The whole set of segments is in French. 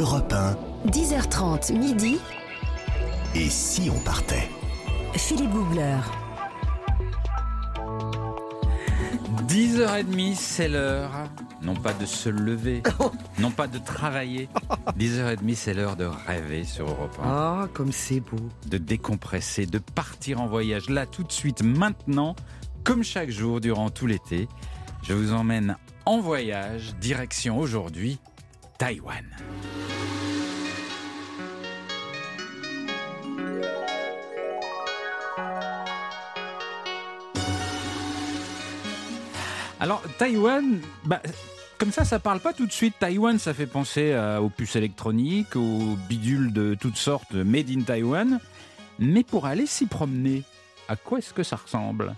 Europe 1, 10h30 midi, et si on partait? Philippe Googler. 10h30, c'est l'heure, non pas de se lever, non pas de travailler. 10h30, c'est l'heure de rêver sur Europe 1, Ah, comme c'est beau. de décompresser, de partir en voyage là tout de suite, maintenant, comme chaque jour durant tout l'été. Je vous emmène en voyage, direction aujourd'hui Taïwan. Alors, Taïwan, bah, comme ça, ça parle pas tout de suite. Taïwan, ça fait penser euh, aux puces électroniques, aux bidules de toutes sortes made in Taïwan. Mais pour aller s'y promener, à quoi est-ce que ça ressemble?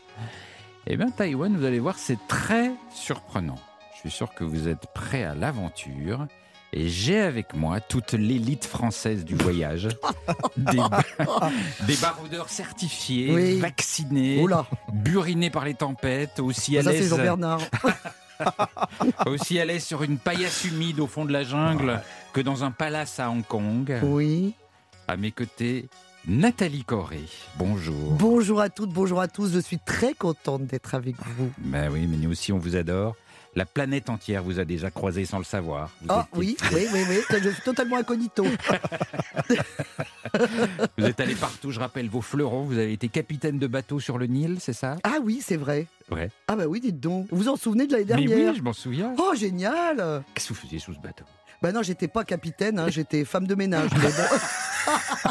Eh bien, Taïwan, vous allez voir, c'est très surprenant. Je suis sûr que vous êtes prêts à l'aventure. Et j'ai avec moi toute l'élite française du voyage. des, des baroudeurs certifiés, Oui. vaccinés, Oula, burinés par les tempêtes, aussi à l'aise Jean-Bernard. aussi à l'aise sur une paillasse humide au fond de la jungle que dans un palace à Hong Kong. Oui. À mes côtés, Nathalie Corré. Bonjour. Bonjour à toutes, bonjour à tous. Je suis très contente d'être avec vous. Ben oui, mais nous aussi on vous adore. La planète entière vous a déjà croisé sans le savoir. Vous Ah étiez- oui, oui, oui, oui. Je suis totalement incognito. Vous êtes allé partout, je rappelle vos fleurons. Vous avez été capitaine de bateau sur le Nil, c'est ça? Ah oui, c'est vrai. Ouais. Ah bah oui, dites donc. Vous vous en souvenez de l'année Mais dernière? oui, je m'en souviens. Oh, génial Qu'est-ce que vous faisiez sous ce bateau? Bah non, j'étais pas capitaine, hein, j'étais femme de ménage. mais bon.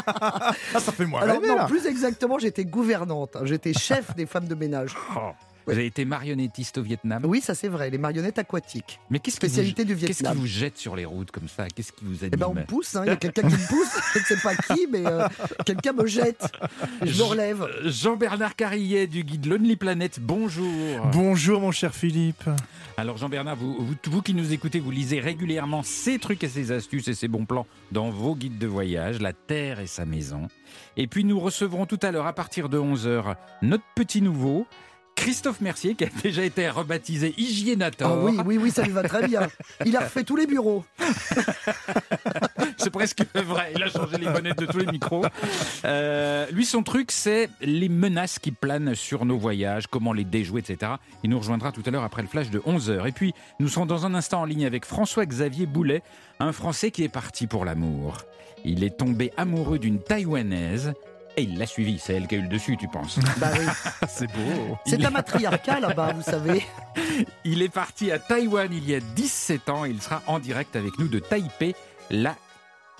Ah, ça fait moins Alors rêver, non, là. plus exactement, j'étais gouvernante. hein, J'étais chef des femmes de ménage. Oh, Vous avez été marionnettiste au Vietnam. Oui, ça c'est vrai, les marionnettes aquatiques. Mais qu'est-ce qui, vous, Spécialité du qu'est-ce qui Vietnam. vous jette sur les routes comme ça? Qu'est-ce qui vous anime Eh ben on me pousse, hein, il y a quelqu'un qui me pousse, je ne sais pas qui, mais euh, quelqu'un me jette. Et je me relève. Jean-Bernard Carillet du guide Lonely Planet, bonjour. Bonjour, mon cher Philippe. Alors Jean-Bernard, vous, vous, vous qui nous écoutez, vous lisez régulièrement ces trucs et ces astuces et ces bons plans dans vos guides de voyage, La Terre et sa maison. Et puis nous recevrons tout à l'heure, à partir de 11h, notre petit nouveau, Christophe Mercier, qui a déjà été rebaptisé Ah Hygiénator. oui, oui, oui, ça lui va très bien. Il a refait tous les bureaux. C'est presque vrai. Il a changé les bonnettes de tous les micros. Euh, lui, son truc, c'est les menaces qui planent sur nos voyages, comment les déjouer, etc. Il nous rejoindra tout à l'heure après le flash de 11h. Et puis, nous serons dans un instant en ligne avec François-Xavier Boulet, un Français qui est parti pour l'amour. Il est tombé amoureux d'une Taïwanaise et il l'a suivie. C'est elle qui a eu le dessus, tu penses Bah oui. C'est beau. C'est un matriarcat là-bas, vous savez. Il est parti à Taïwan il y a 17 ans. Il sera en direct avec nous de Taipei, la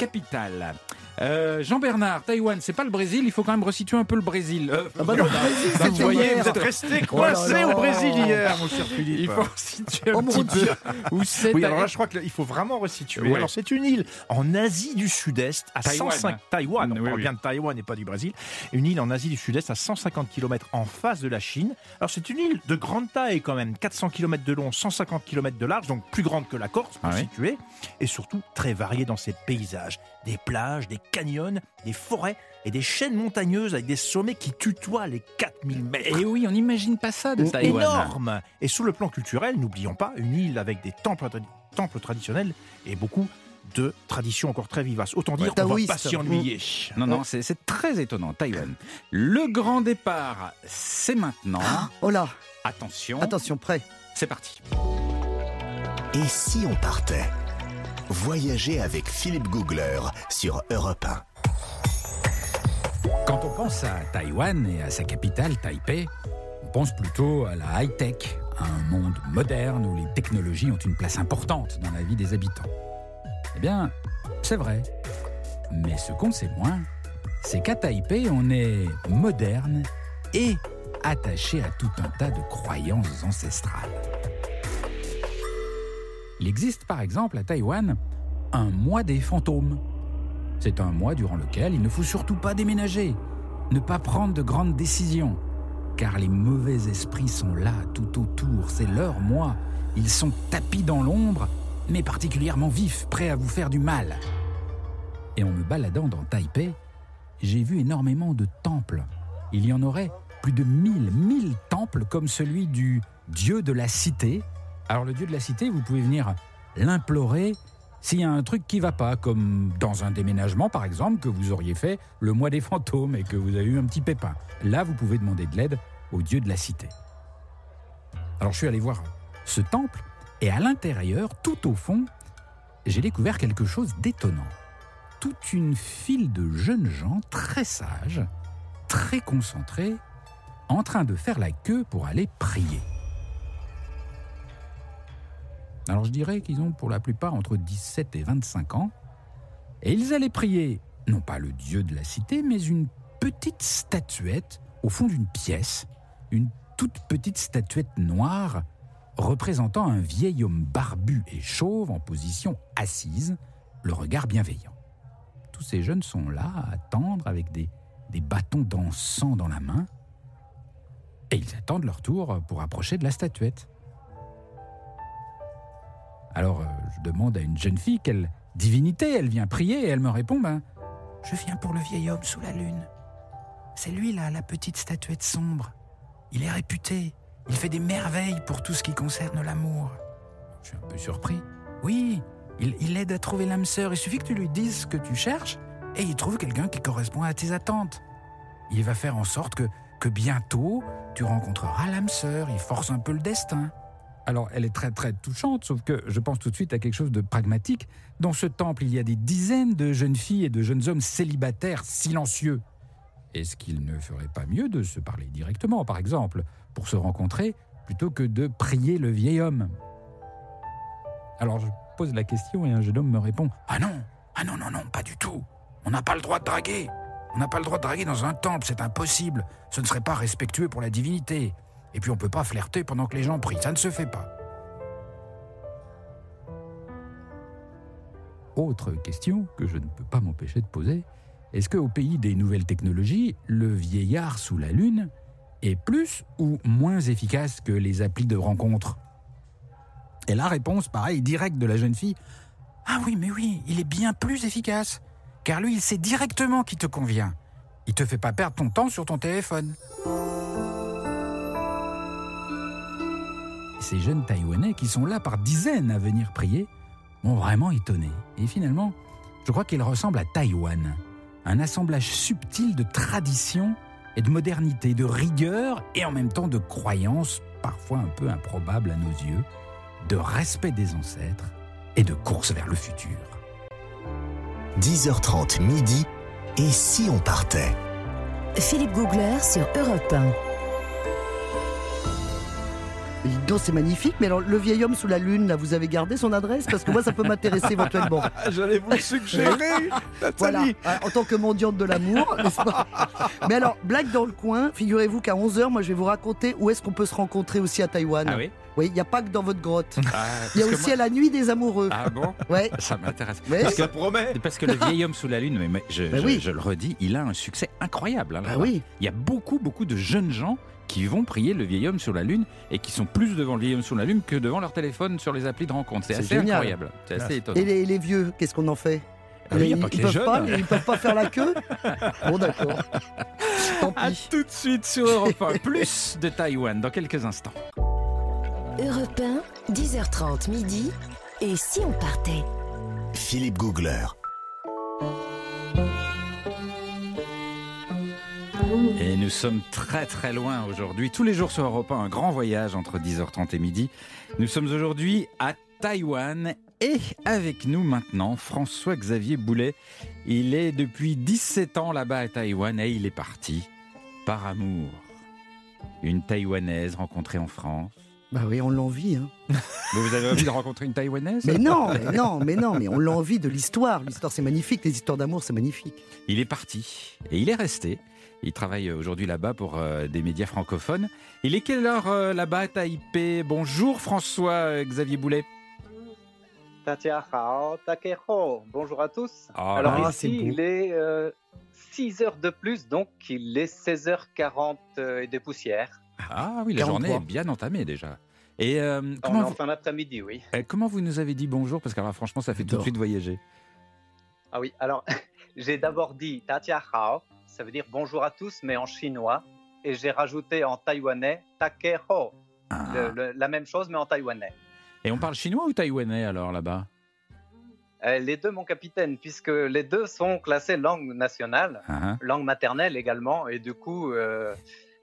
capitale. Euh, Jean-Bernard, Taïwan, c'est pas le Brésil. Il faut quand même resituer un peu le Brésil. Euh, Ah bah non, le Brésil, Vous voyez, êtes resté coincé au Brésil hier, mon cher il Philippe. faut resituer un Oh petit peu où c'est. Oui, alors là, je crois qu'il faut vraiment resituer. Ouais. Alors, c'est une île en Asie du Sud-Est, à Taïwan. 105 Taïwan. On Oui, parle oui. bien de Taïwan et pas du Brésil. Une île en Asie du Sud-Est, à 150 km en face de la Chine. Alors, c'est une île de grande taille quand même, 400 km de long, 150 km de large, donc plus grande que la Corse, pour Ah situer, et surtout très variée dans ses paysages. Des plages, des canyons, des forêts et des chaînes montagneuses avec des sommets qui tutoient les 4000 mètres. Et oui, on n'imagine pas ça de Taïwan. énorme. Et sous le plan culturel, n'oublions pas, une île avec des temples, tra- temples traditionnels et beaucoup de traditions encore très vivaces. Autant dire qu'on va taoïste. pas s'y ennuyer. Non, non, c'est c'est très étonnant. Taïwan. Le grand départ, c'est maintenant. Oh là, Attention, attention, prêt. c'est parti. Et si on partait? Voyager avec Philippe Googler sur Europe 1. Quand on pense à Taïwan et à sa capitale, Taipei, on pense plutôt à la high-tech, à un monde moderne où les technologies ont une place importante dans la vie des habitants. Eh bien, c'est vrai. Mais ce qu'on sait moins, c'est qu'à Taipei, on est moderne et attaché à tout un tas de croyances ancestrales. Il existe par exemple à Taïwan un mois des fantômes. C'est un mois durant lequel il ne faut surtout pas déménager, ne pas prendre de grandes décisions, car les mauvais esprits sont là tout autour, c'est leur mois. Ils sont tapis dans l'ombre, mais particulièrement vifs, prêts à vous faire du mal. Et en me baladant dans Taipei, j'ai vu énormément de temples. Il y en aurait plus de mille, mille temples comme celui du dieu de la cité. Alors le dieu de la cité, vous pouvez venir l'implorer s'il y a un truc qui va pas, comme dans un déménagement par exemple que vous auriez fait le mois des fantômes et que vous avez eu un petit pépin. Là, vous pouvez demander de l'aide au dieu de la cité. Alors je suis allé voir ce temple et à l'intérieur, tout au fond, j'ai découvert quelque chose d'étonnant. Toute une file de jeunes gens très sages, très concentrés, en train de faire la queue pour aller prier. Alors je dirais qu'ils ont pour la plupart entre 17 et 25 ans, et ils allaient prier, non pas le dieu de la cité, mais une petite statuette au fond d'une pièce, une toute petite statuette noire représentant un vieil homme barbu et chauve en position assise, le regard bienveillant. Tous ces jeunes sont là à attendre avec des, des bâtons d'encens dans la main, et ils attendent leur tour pour approcher de la statuette. Alors euh, je demande à une jeune fille quelle divinité elle vient prier et elle me répond ben, Je viens pour le vieil homme sous la lune. C'est lui là, la petite statuette sombre. Il est réputé. Il fait des merveilles pour tout ce qui concerne l'amour. Je suis un peu surpris. Oui, il, aide à trouver l'âme sœur. Il suffit que tu lui dises ce que tu cherches et il trouve quelqu'un qui correspond à tes attentes. Il va faire en sorte que, que bientôt tu rencontreras l'âme sœur. Il force un peu le destin. Alors, elle est très très touchante, sauf que je pense tout de suite à quelque chose de pragmatique. Dans ce temple, il y a des dizaines de jeunes filles et de jeunes hommes célibataires silencieux. Est-ce qu'il ne ferait pas mieux de se parler directement, par exemple, pour se rencontrer, plutôt que de prier le vieil homme? Alors, je pose la question et un jeune homme me répond Ah non Ah non, non, non, pas du tout. On n'a pas le droit de draguer. On n'a pas le droit de draguer dans un temple, c'est impossible. Ce ne serait pas respectueux pour la divinité et puis on peut pas flirter pendant que les gens prient, ça ne se fait pas. Autre question que je ne peux pas m'empêcher de poser, est-ce qu'au pays des nouvelles technologies, le vieillard sous la lune est plus ou moins efficace que les applis de rencontre? Et la réponse, pareil, directe de la jeune fille, Ah oui, mais oui, il est bien plus efficace, car lui, il sait directement qui te convient. Il te fait pas perdre ton temps sur ton téléphone. Ces jeunes Taïwanais qui sont là par dizaines à venir prier m'ont vraiment étonné. Et finalement, je crois qu'ils ressemblent à Taïwan. Un assemblage subtil de tradition et de modernité, de rigueur et en même temps de croyances parfois un peu improbables à nos yeux, de respect des ancêtres et de course vers le futur. 10h30 midi. Et si on partait? Philippe Googler sur Europe 1. Donc, c'est magnifique, mais alors le vieil homme sous la lune, là, vous avez gardé son adresse? Parce que moi, ça peut m'intéresser éventuellement. J'allais vous le suggérer, Voilà, Nathalie. en tant que mendiante de l'amour, n'est-ce pas? Mais alors, blague dans le coin, figurez-vous qu'à 11h, moi, je vais vous raconter où est-ce qu'on peut se rencontrer aussi à Taïwan. Ah oui? Oui, il n'y a pas que dans votre grotte. Ah, Il y a aussi moi- à la nuit des amoureux. Ah bon? Ouais. Ça m'intéresse. Parce que, Ça promet. parce que le vieil homme sous la lune, mais, mais je, je- oui. je le redis, il a un succès incroyable. hein, là-bas. oui. Il y a beaucoup, beaucoup de jeunes gens qui vont prier le vieil homme sur la lune et qui sont plus devant le vieil homme sur la lune que devant leur téléphone sur les applis de rencontre. C'est assez génial. incroyable. C'est assez étonnant. Et les, les vieux, qu'est-ce qu'on en fait Ah oui, il y a pas ils, que ils les peuvent pas, les- ils peuvent pas faire la queue Bon, d'accord. Tant À pis. tout de suite sur Europe 1. Plus de Taïwan dans quelques instants. Europe 1, 10h30 midi. Et si on partait? Philippe Googler. Et nous sommes très très loin aujourd'hui. Tous les jours sur Europe 1, un grand voyage entre 10h30 et midi. Nous sommes aujourd'hui à Taïwan et avec nous maintenant François-Xavier Boulet. Il est depuis 17 ans là-bas à Taïwan et il est parti par amour. Une Taïwanaise rencontrée en France. Bah oui, on l'envie. Hein. Mais vous avez envie de rencontrer une Taïwanaise? Mais non, mais non, mais non, mais on l'envie de l'histoire. L'histoire, c'est magnifique. Les histoires d'amour, c'est magnifique. Il est parti et il est resté. Il travaille aujourd'hui là-bas pour euh, des médias francophones. Il est quelle heure euh, là-bas à Taipei? Bonjour François-Xavier Boulet. Tatia Hao, Takeho. Bonjour à tous. Ah, Alors là, ici, il est 6 heures de plus, donc il est 16h40 euh, et des poussières. Ah oui, la 43. journée est bien entamée déjà. Et euh, On est comment, en vous, fin d'après-midi, oui. euh, comment vous nous avez dit bonjour? Parce que alors, franchement, ça fait tout de suite voyager. Ah oui, alors j'ai d'abord dit Tatia Hao, ça veut dire bonjour à tous, mais en chinois. Et j'ai rajouté en taïwanais Takeho, Ah. la même chose, mais en taïwanais. Et on parle chinois ou taïwanais alors là-bas? Euh, les deux, mon capitaine, puisque les deux sont classés langue nationale, Ah, langue maternelle également, et du coup, euh,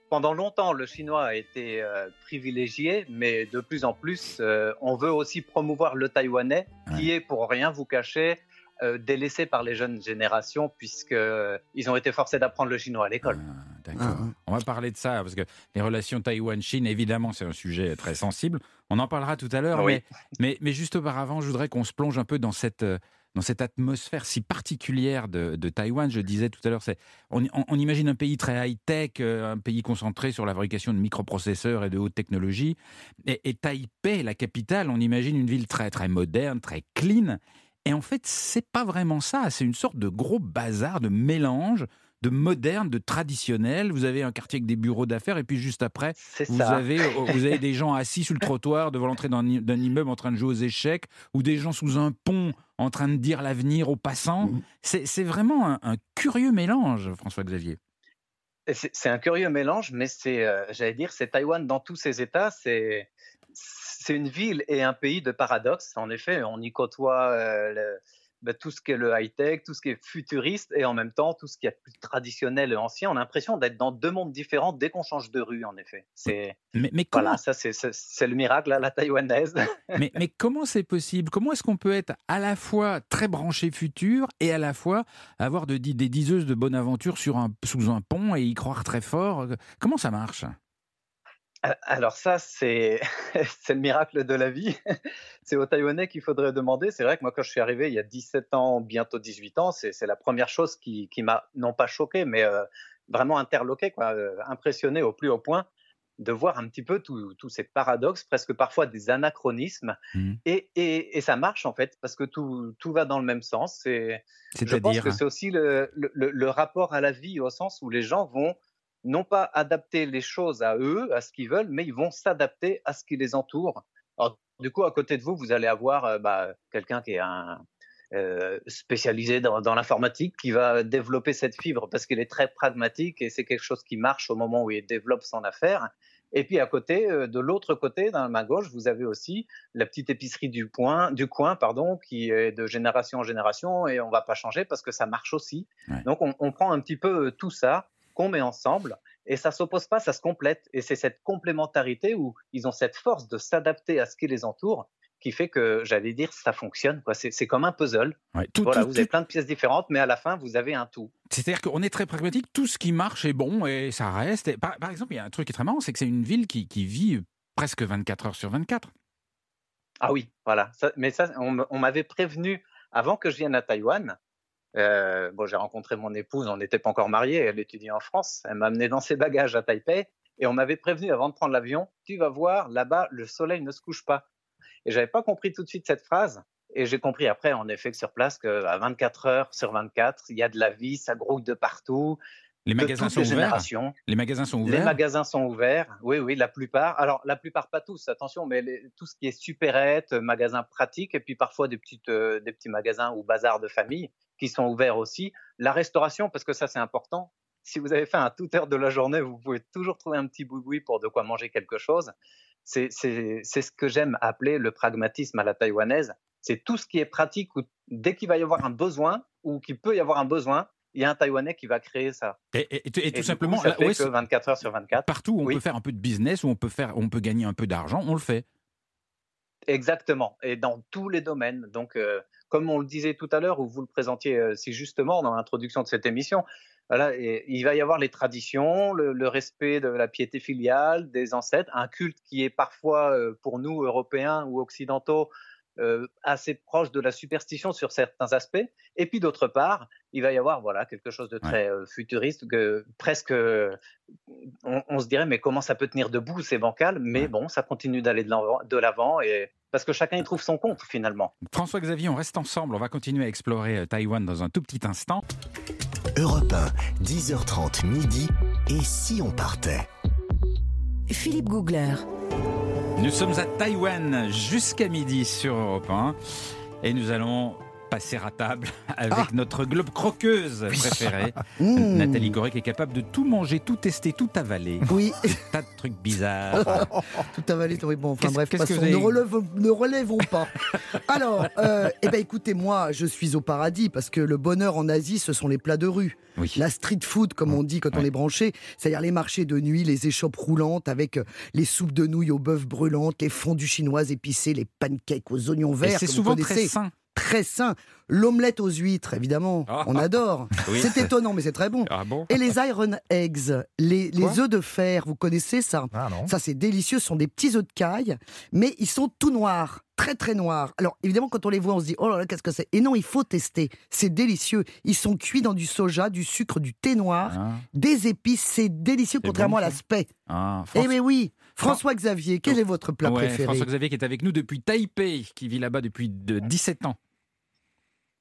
pendant longtemps, le chinois a été euh, privilégié, mais de plus en plus, euh, on veut aussi promouvoir le taïwanais, qui est, pour rien vous cacher, euh, délaissé par les jeunes générations, puisque euh, ils ont été forcés d'apprendre le chinois à l'école. Ah, D'accord. On va parler de ça, parce que les relations Taïwan-Chine, évidemment, c'est un sujet très sensible. On en parlera tout à l'heure, Oui. mais, mais, mais juste auparavant, je voudrais qu'on se plonge un peu dans cette, euh, dans cette atmosphère si particulière de, de Taïwan. Je disais tout à l'heure, c'est, on, on- on imagine un pays très high-tech, euh, un pays concentré sur la fabrication de microprocesseurs et de haute technologie. Et, et Taipei, la capitale, on imagine une ville très, très moderne, très clean. Et en fait, c'est pas vraiment ça. C'est une sorte de gros bazar, de mélange de moderne, de traditionnel. Vous avez un quartier avec des bureaux d'affaires et puis juste après, C'est vous ça. avez, vous avez des gens assis sur le trottoir devant l'entrée d'un immeuble en train de jouer aux échecs ou des gens sous un pont en train de dire l'avenir aux passants. Mhm. C'est vraiment un, un curieux mélange, François-Xavier. C'est un curieux mélange, mais c'est, euh, j'allais dire, c'est Taïwan dans tous ses états. C'est c'est une ville et un pays de paradoxes. En effet, on y côtoie euh, le- ben, tout ce qui est le high-tech, tout ce qui est futuriste, et en même temps tout ce qui est plus traditionnel et ancien. On a l'impression d'être dans deux mondes différents dès qu'on change de rue, en effet. C'est Mais, mais comment voilà, ça c'est le miracle à la taïwanaise. mais, mais comment c'est possible? Comment est-ce qu'on peut être à la fois très branché futur et à la fois avoir de, des diseuses de bonne aventure sur un, sous un pont et y croire très fort? Comment ça marche? Alors ça, c'est le miracle de la vie. c'est aux Taïwanais qu'il faudrait demander. C'est vrai que moi, quand je suis arrivé il y a 17 ans, bientôt 18 ans, c'est c'est la première chose qui, qui m'a non pas choqué, mais euh, vraiment interloqué, quoi, euh, impressionné au plus haut point de voir un petit peu tous ces paradoxes, presque parfois des anachronismes. Mhm. Et, et, et ça marche en fait, parce que tout, tout va dans le même sens. C'est je pense C'est-à-dire? que c'est aussi le, le- le- le rapport à la vie au sens où les gens vont non pas adapter les choses à eux, à ce qu'ils veulent, mais ils vont s'adapter à ce qui les entoure. Alors, du coup, à côté de vous, vous allez avoir euh, bah, quelqu'un qui est un, euh, spécialisé dans, dans l'informatique, qui va développer cette fibre parce qu'il est très pragmatique et c'est quelque chose qui marche au moment où il développe son affaire. Et puis à côté, euh, de l'autre côté, dans la main gauche, vous avez aussi la petite épicerie du, point, du coin, pardon, qui est de génération en génération et on va pas changer parce que ça marche aussi. Ouais. Donc on, on prend un petit peu tout ça qu'on met ensemble et ça s'oppose pas, ça se complète. Et c'est cette complémentarité où ils ont cette force de s'adapter à ce qui les entoure qui fait que, j'allais dire, ça fonctionne. quoi. C'est comme un puzzle. Ouais, tout- voilà, tout- vous avez plein de pièces différentes, mais à la fin, vous avez un tout. C'est-à-dire qu'on est très pragmatique, tout ce qui marche est bon et ça reste. Et par, par exemple, il y a un truc qui est très marrant, c'est que c'est une ville qui, qui vit presque 24 heures sur 24. Ah oui, voilà. Ça- mais ça, on m'avait prévenu avant que je vienne à Taïwan. Euh, bon, j'ai rencontré mon épouse, on n'était pas encore mariés, elle étudiait en France. Elle m'a amené dans ses bagages à Taipei et on m'avait prévenu avant de prendre l'avion, tu vas voir, là-bas, le soleil ne se couche pas. Et j'avais pas compris tout de suite cette phrase. Et j'ai compris après, en effet, que sur place, qu'à 24 heures sur 24, il y a de la vie, ça grouille de partout, Les de magasins toutes sont les ouverts? générations. Les magasins sont Les ouverts? magasins sont ouverts, oui, oui, la plupart. Alors, la plupart, pas tous, attention, mais les- tout ce qui est supérette, magasins pratiques, et puis parfois des, petites, euh, des petits magasins ou bazars de famille qui sont ouverts aussi. La restauration, parce que ça, c'est important. Si vous avez fait un toute heure de la journée, vous pouvez toujours trouver un petit boui pour de quoi manger quelque chose. C'est ce que j'aime appeler le pragmatisme à la taïwanaise. C'est tout ce qui est pratique, où dès qu'il va y avoir un besoin, ou qu'il peut y avoir un besoin, il y a un Taïwanais qui va créer ça. Et, et- et- et Et tout coup, simplement, ça là, fait où que est-ce- 24 heures sur 24. partout où on Oui. peut faire un peu de business, où on peut, faire, on peut gagner un peu d'argent, on le fait. Exactement, et dans tous les domaines. Donc, euh, comme on le disait tout à l'heure, ou vous le présentiez euh, si justement dans l'introduction de cette émission, voilà, et il va y avoir les traditions, le, le respect de la piété filiale, des ancêtres, un culte qui est parfois euh, pour nous, Européens ou Occidentaux, euh, assez proche de la superstition sur certains aspects. Et puis d'autre part, il va y avoir voilà quelque chose de très euh, futuriste, que presque, euh, on, on se dirait mais comment ça peut tenir debout, c'est bancal, mais Ouais. bon, ça continue d'aller de l'avant- de l'avant et parce que chacun y trouve son compte finalement. François-Xavier, on reste ensemble. On va continuer à explorer euh, Taïwan dans un tout petit instant. Europe 1, 10h30 midi. Et si on partait? Philippe Googler. Nous sommes à Taïwan jusqu'à midi sur Europe 1 et nous allons passer à table avec notre globe croqueuse préférée, Mmh. Nathalie qui est capable de tout manger, tout tester, tout avaler. Oui, tas de trucs bizarres. tout avalé. oui, Bon, enfin bref, passons, avez- ne, relevons, ne relèvons pas. Alors, euh, eh ben écoutez, moi, je suis au paradis parce que le bonheur en Asie, ce sont les plats de rue. Oui. La street food, comme on dit quand on est branché, c'est-à-dire les marchés de nuit, les échoppes roulantes avec euh, les soupes de nouilles au bœuf brûlantes, les fondues chinoises épicées, les pancakes aux oignons verts. c'est souvent très sain. Très sain. L'omelette aux huîtres, évidemment, Ah. on adore. Oui. C'est étonnant, mais c'est très bon. Ah bon Et les iron eggs, les, les œufs de fer, vous connaissez ça Ah. Ça, c'est délicieux. Ce sont des petits œufs de caille, mais ils sont tout noirs, très très noirs. Alors, évidemment, quand on les voit, on se dit, oh là là, qu'est-ce que c'est? Et non, il faut tester. C'est délicieux. Ils sont cuits dans du soja, du sucre, du thé noir, Ah, des épices. C'est délicieux, contrairement bon, à l'aspect. ah, Eh mais oui François Xavier, quel est votre plat Ouais, préféré? François Xavier qui est avec nous depuis Taipei, qui vit là-bas depuis de 17 ans.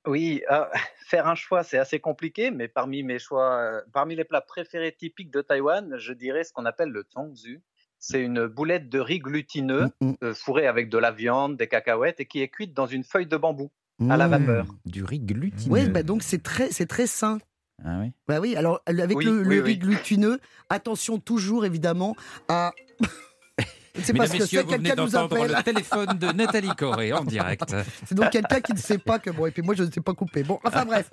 Oui, euh, faire un choix, c'est assez compliqué, mais parmi mes choix, euh, parmi les plats préférés typiques de Taïwan, je dirais ce qu'on appelle le tongzu. C'est une boulette de riz glutineux Mm, euh, fourrée avec de la viande, des cacahuètes et qui est cuite dans une feuille de bambou. à la vapeur. Du riz glutineux. Oui, bah donc c'est très, c'est très sain. Ah oui. Bah oui, alors avec Oui, le, oui, le oui. riz glutineux, attention toujours évidemment à. c'est parce que c'est quelqu'un nous d'entendre appelle. le téléphone de Nathalie Corée en direct. C'est donc quelqu'un qui ne sait pas que bon et puis moi je ne sais pas couper. Bon, enfin bref,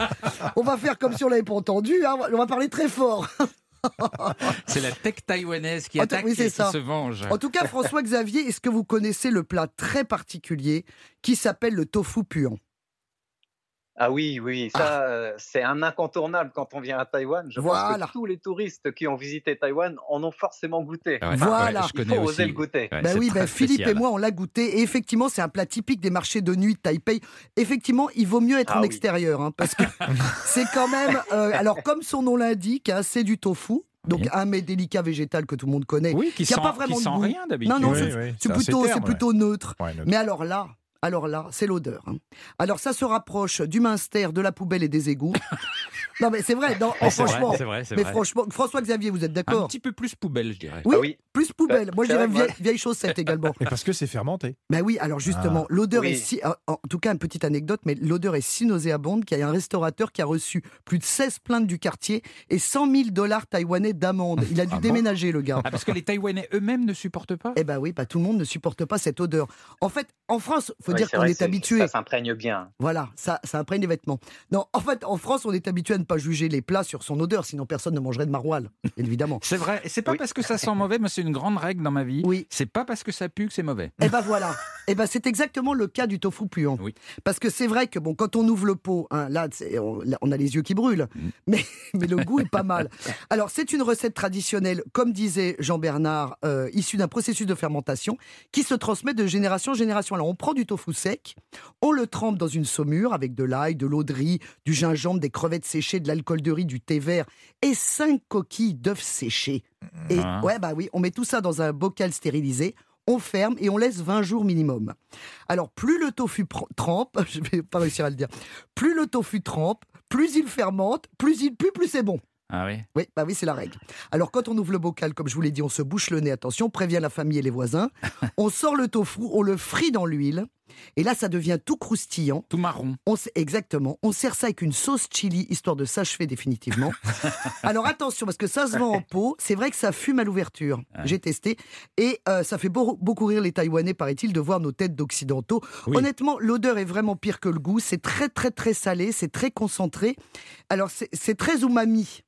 on va faire comme si on l'avait pas entendu. hein, on va parler très fort. C'est la tech taïwanaise qui attaque oui, et qui ça. se venge. En tout cas, François Xavier, est-ce que vous connaissez le plat très particulier qui s'appelle le tofu puant? Ah oui, oui, ça, euh, c'est un incontournable quand on vient à Taïwan. Je Voilà. pense que tous les touristes qui ont visité Taïwan en ont forcément goûté. Ouais, Voilà. ouais, je Il connais faut aussi. oser le goûter. Ouais, Ben c'est oui, ben Philippe spécial. et moi, on l'a goûté. Et effectivement, c'est un plat typique des marchés de nuit de Taipei. Effectivement, il vaut mieux être Ah en oui. extérieur, hein, parce que c'est quand même. euh, alors, comme son nom l'indique, hein, c'est du tofu. Donc, Oui. un mets délicat végétal que tout le monde connaît. Oui, qui qui a sent, pas vraiment qui de sent goût. rien d'habitude. Non, non, Oui, c'est- oui, plutôt, ouais. neutre. Ouais, Mais alors là, alors là, c'est l'odeur. hein. Alors ça se rapproche du minster, de la poubelle et des égouts. non mais c'est vrai, non, Ah, c'est vrai, franchement. c'est vrai, mais vrai. franchement, François Xavier, vous êtes Un d'accord petit peu plus poubelle, je dirais. Oui, Ah oui. plus poubelle. Moi je c'est dirais vieille, vieille chaussette également. Et parce que c'est fermenté. Ben oui, alors justement, l'odeur Oui. est si. En tout cas, une petite anecdote, mais l'odeur est si nauséabonde qu'il y a un restaurateur qui a reçu plus de 16 plaintes du quartier et 100 000 dollars taïwanais d'amende. Il a dû Ah bon déménager, le gars. Ah, parce que les Taïwanais eux-mêmes ne supportent pas? Eh ben oui, bah tout le monde ne supporte pas cette odeur. En fait, en France, faut Oui, dire qu'on est habitué. Ça s'imprègne bien. Voilà, ça, ça imprègne les vêtements. Non, en fait, en France, on est habitué à ne pas juger les plats sur son odeur, sinon personne ne mangerait de maroilles, évidemment. C'est vrai. Et c'est pas Oui. parce que ça sent mauvais, mais c'est une grande règle dans ma vie. Oui. C'est pas parce que ça pue que c'est mauvais. Eh ben voilà. Eh ben c'est exactement le cas du tofu puant. Oui. Parce que c'est vrai que bon, quand on ouvre le pot, hein, là, on, là, on a les yeux qui brûlent, Mm. mais, mais le goût est pas mal. Alors c'est une recette traditionnelle, comme disait Jean-Bernard, euh, issue d'un processus de fermentation qui se transmet de génération en génération. Alors on prend du tofu sec, on le trempe dans une saumure avec de l'ail, de l'eau de riz, du gingembre, des crevettes séchées, de l'alcool de riz, du thé vert et cinq coquilles d'œufs séchés. Et Ah. ouais, bah oui, on met tout ça dans un bocal stérilisé, on ferme et on laisse 20 jours minimum. Alors, plus le tofu trempe, je vais pas réussir à le dire, plus le tofu trempe, plus il fermente, plus il pue, plus c'est bon. Ah oui. Oui, bah oui, c'est la règle. Alors, quand on ouvre le bocal, comme je vous l'ai dit, on se bouche le nez, attention, on prévient la famille et les voisins. On sort le tofu, on le frit dans l'huile, et là, ça devient tout croustillant. Tout marron. On exactement. On sert ça avec une sauce chili, histoire de s'achever définitivement. Alors attention, parce que ça se vend en pot. C'est vrai que ça fume à l'ouverture. J'ai testé. Et euh, ça fait beau- beaucoup rire les Taïwanais, paraît-il, de voir nos têtes d'occidentaux. Oui. Honnêtement, l'odeur est vraiment pire que le goût. C'est très, très, très salé. C'est très concentré. Alors, c'est très umami.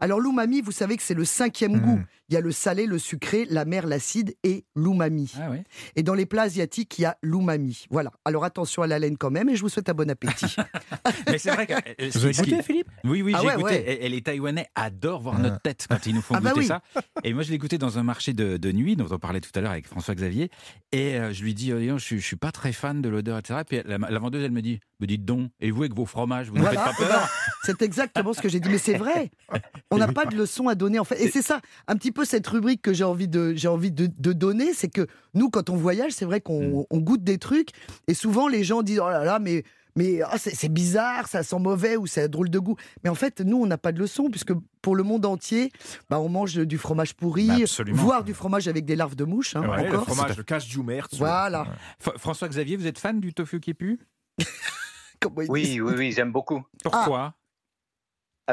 Alors, l'umami, vous savez que c'est le cinquième Mm. goût. Il y a le salé, le sucré, la mer, l'acide et l'umami. Ah oui. Et dans les plats asiatiques, il y a l'umami. Voilà. Alors attention à la laine quand même et je vous souhaite un bon appétit. Mais c'est vrai que. euh, Vous avez goûté, Philippe? Oui, oui, Ah j'ai ouais, goûté. ouais. Et, et les Taïwanais adorent voir notre tête quand ils nous font Ah bah goûter oui. ça. Et moi, je l'ai goûté dans un marché de, de nuit, dont on parlait tout à l'heure avec François Xavier. Et euh, je lui dis, donc, je, suis- je suis pas très fan de l'odeur, etc. Puis la, la vendeuse, elle me dit, me dites donc, et vous avec vos fromages, vous ne Voilà. faites pas peur? Ben, c'est exactement ce que j'ai dit. Mais c'est vrai. On n'a pas de leçon à donner en fait. Et c'est ça, un petit peu cette rubrique que j'ai envie de, j'ai envie de, de donner, c'est que nous, quand on voyage, c'est vrai qu'on on goûte des trucs et souvent les gens disent oh là là, mais mais ah, c'est c'est bizarre, ça sent mauvais ou c'est drôle de goût. Mais en fait, nous, on n'a pas de leçon puisque pour le monde entier, bah, on mange du fromage pourri, Bah, voire du fromage avec des larves de mouche. hein, Ouais, le fromage de cache Jumer. Voilà. F- François Xavier, vous êtes fan du tofu qui pue? Comment il dit Oui, oui, oui, j'aime beaucoup. Pourquoi? Ah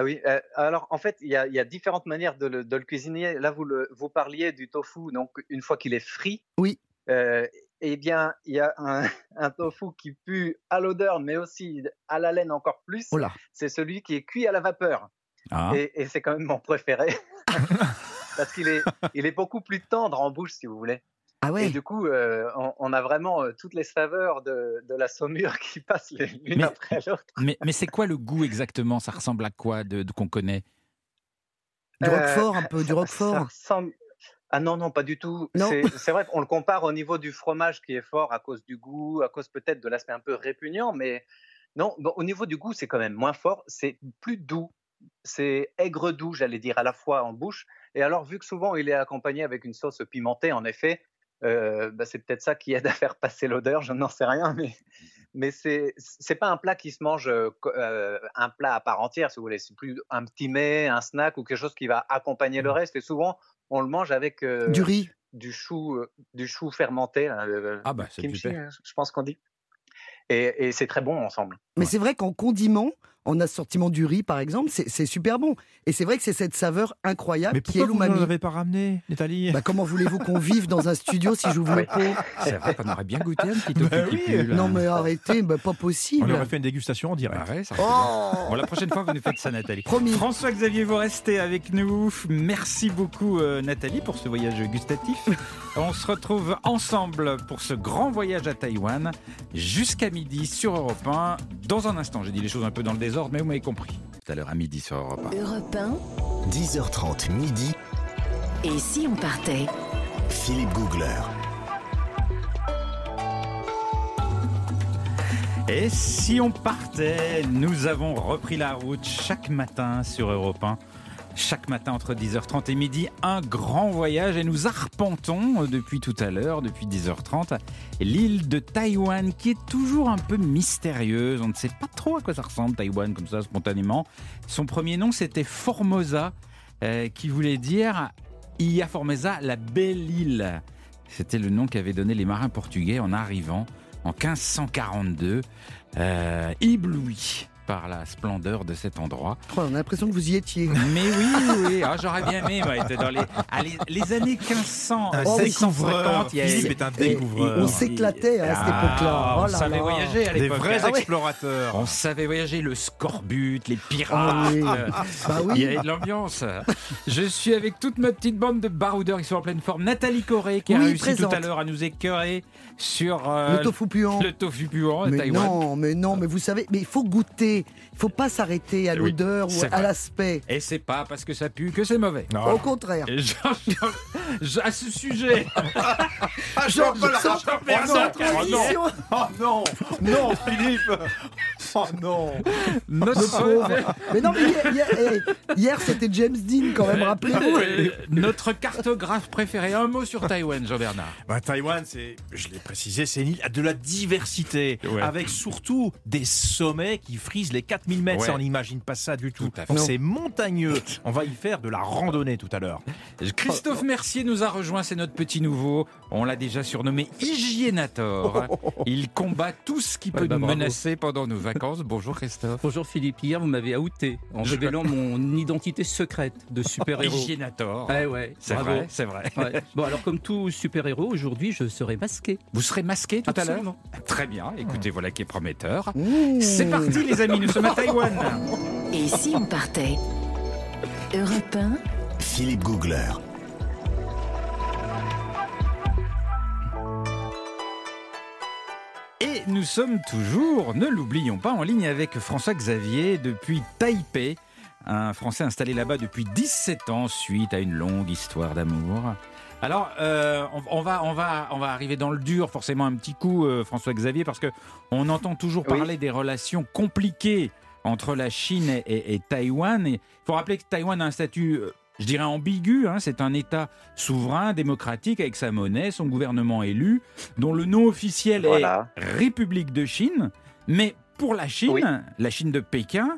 oui, euh, alors en fait, il y, a, il y a différentes manières de le, de le cuisiner. Là, vous, le, vous parliez du tofu, donc une fois qu'il est frit. Oui. euh, eh bien, il y a un, un tofu qui pue à l'odeur, mais aussi à la laine encore plus. Oh. C'est celui qui est cuit à la vapeur. Ah. Et, et c'est quand même mon préféré. Parce qu'il est, il est beaucoup plus tendre en bouche, si vous voulez. Ah Et ouais. du coup, euh, on, on a vraiment euh, toutes les saveurs de, de la saumure qui passent l'une Mais- après l'autre. Mais, mais c'est quoi le goût exactement? Ça ressemble à quoi de, de- qu'on connaît? Du Euh, roquefort, un peu, du roquefort. ça ressemble- Ah non, non, pas du tout. Non. C'est c'est vrai qu'on le compare au niveau du fromage qui est fort à cause du goût, à cause peut-être de l'aspect un peu répugnant, mais non, bon, au niveau du goût, c'est quand même moins fort, c'est plus doux. C'est aigre doux, j'allais dire, à la fois en bouche. Et alors, vu que souvent il est accompagné avec une sauce pimentée, en effet, euh, bah, c'est peut-être ça qui aide à faire passer l'odeur, je n'en sais rien, mais, mais c'est c'est pas un plat qui se mange euh, euh, un plat à part entière, si vous voulez. C'est plus un petit mets, un snack ou quelque chose qui va accompagner le reste. Et souvent, on le mange avec euh, Du riz. du chou, du chou fermenté, Ah bah kimchi, hein, je pense qu'on dit. Et, et c'est très bon ensemble. Mais c'est vrai qu'en condiment, en assortiment du riz, par exemple, c'est super bon. Et c'est vrai que c'est cette saveur incroyable Mais qui est pourquoi vous ne l'umami. l'avez pas ramené, Nathalie? Bah, comment voulez-vous qu'on vive dans un studio si j'ouvre le pot C'est vrai qu'on aurait bien goûté un petit Bah oui. pue, là. Non mais arrêtez, bah, pas On possible. aurait fait une dégustation en direct. Ah ouais, ça. Oh Bon, la prochaine fois, vous nous faites ça, Nathalie. Promis. François-Xavier, vous restez avec nous. Merci beaucoup, euh, Nathalie, pour ce voyage gustatif. On se retrouve ensemble pour ce grand voyage à Taïwan jusqu'à midi sur Europe 1. Dans un instant, j'ai dit les choses un peu dans le désordre, mais vous m'avez compris. Tout à l'heure à midi sur Europe 1. Europe 1. 10h30 midi, Et si on partait? Philippe Googler. Et si on partait, nous avons repris la route chaque matin sur Europe 1. Chaque matin entre 10h30 et midi, un grand voyage et nous arpentons euh, depuis tout à l'heure, depuis 10h30, l'île de Taïwan qui est toujours un peu mystérieuse. On ne sait pas trop à quoi ça ressemble Taïwan comme ça spontanément. Son premier nom c'était Formosa euh, qui voulait dire Ia Formosa, la belle île. C'était le nom qu'avaient donné les marins portugais en arrivant en 1542, euh, ébloui par la splendeur de cet endroit. Oh, on a l'impression que vous y étiez. Mais oui, oui, ah, j'aurais bien aimé moi, être dans les, ah, les, les années 1500, Un. 1650, il y a- Philippe est un découvreur. et on s'éclatait à cette Ah, époque-là. On Oh là savait là. voyager à Des vrais Ah ouais. explorateurs. On savait voyager, le scorbut, les Ah pirates. oui. euh, Bah Il y avait de l'ambiance. Je suis avec toute ma petite bande de baroudeurs qui sont en pleine forme. Nathalie Corré qui a Oui, réussi présente. tout à l'heure à nous écœurer sur euh, Le tofu puant. le tofu puant à Mais Taïwan. non, mais non, mais vous savez, mais il faut goûter. Il faut pas s'arrêter à Oui, l'odeur ou à l'aspect. Et c'est pas parce que ça pue que c'est mauvais. Non. Au contraire. Je- à ce sujet, Ah, Oh non, oh non, oh non, Philippe. Oh non. notre, pauvre. Mais non, mais hier, hier- eh, hier, c'était James Dean quand même, rappelez-vous. Notre cartographe préféré. Un mot sur Taïwan, Jean-Bernard. Bah, Taïwan, c'est, je l'ai précisé, c'est une île de la diversité, Ouais. avec surtout des sommets qui frisent les 4000 mètres. Ouais. Ça, on n'imagine pas ça du tout. C'est montagneux. On va y faire de la randonnée tout à l'heure. Christophe Mercier nous a rejoint, c'est notre petit nouveau. On l'a déjà surnommé Hygiénator. Il combat tout ce qui peut Ouais, bah, nous bravo. menacer pendant nos vacances. Bonjour Christophe. Bonjour Philippe, hier vous m'avez outé en Je- révélant mon identité secrète de super-héros. Hygiénator. Ouais, ouais, C'est bravo. vrai, c'est vrai. Ouais. Bon alors comme tout super-héros, aujourd'hui je serai masqué. Vous serez masqué tout à l'heure. Très bien, écoutez, voilà qui est prometteur. C'est parti les amis, nous sommes à Taïwan. Et si on partait Europe 1. Philippe Googler. Et nous sommes toujours, ne l'oublions pas, en ligne avec François Xavier depuis Taipei, un Français installé là-bas depuis 17 ans suite à une longue histoire d'amour. Alors, euh, on, on va, on, va, on va arriver dans le dur, forcément un petit coup, euh, François Xavier, parce que on entend toujours Oui. parler des relations compliquées entre la Chine et, et- et Taïwan. Il faut rappeler que Taïwan a un statut, euh, je dirais, ambigu. hein. C'est un État souverain, démocratique, avec sa monnaie, son gouvernement élu, dont le nom officiel Voilà. est République de Chine. Mais pour la Chine, Oui. la Chine de Pékin,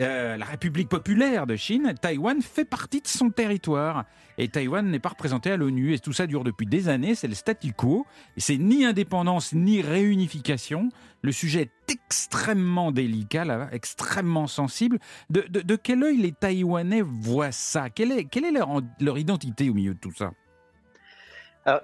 euh, la République populaire de Chine, Taïwan fait partie de son territoire. Et Taïwan n'est pas représenté à l'ONU. Et tout ça dure depuis des années. C'est le statu quo. C'est ni indépendance ni réunification. Le sujet est extrêmement délicat, extrêmement sensible. De, de- de quel œil les Taïwanais voient ça? Quelle est, quelle est leur, leur identité au milieu de tout ça?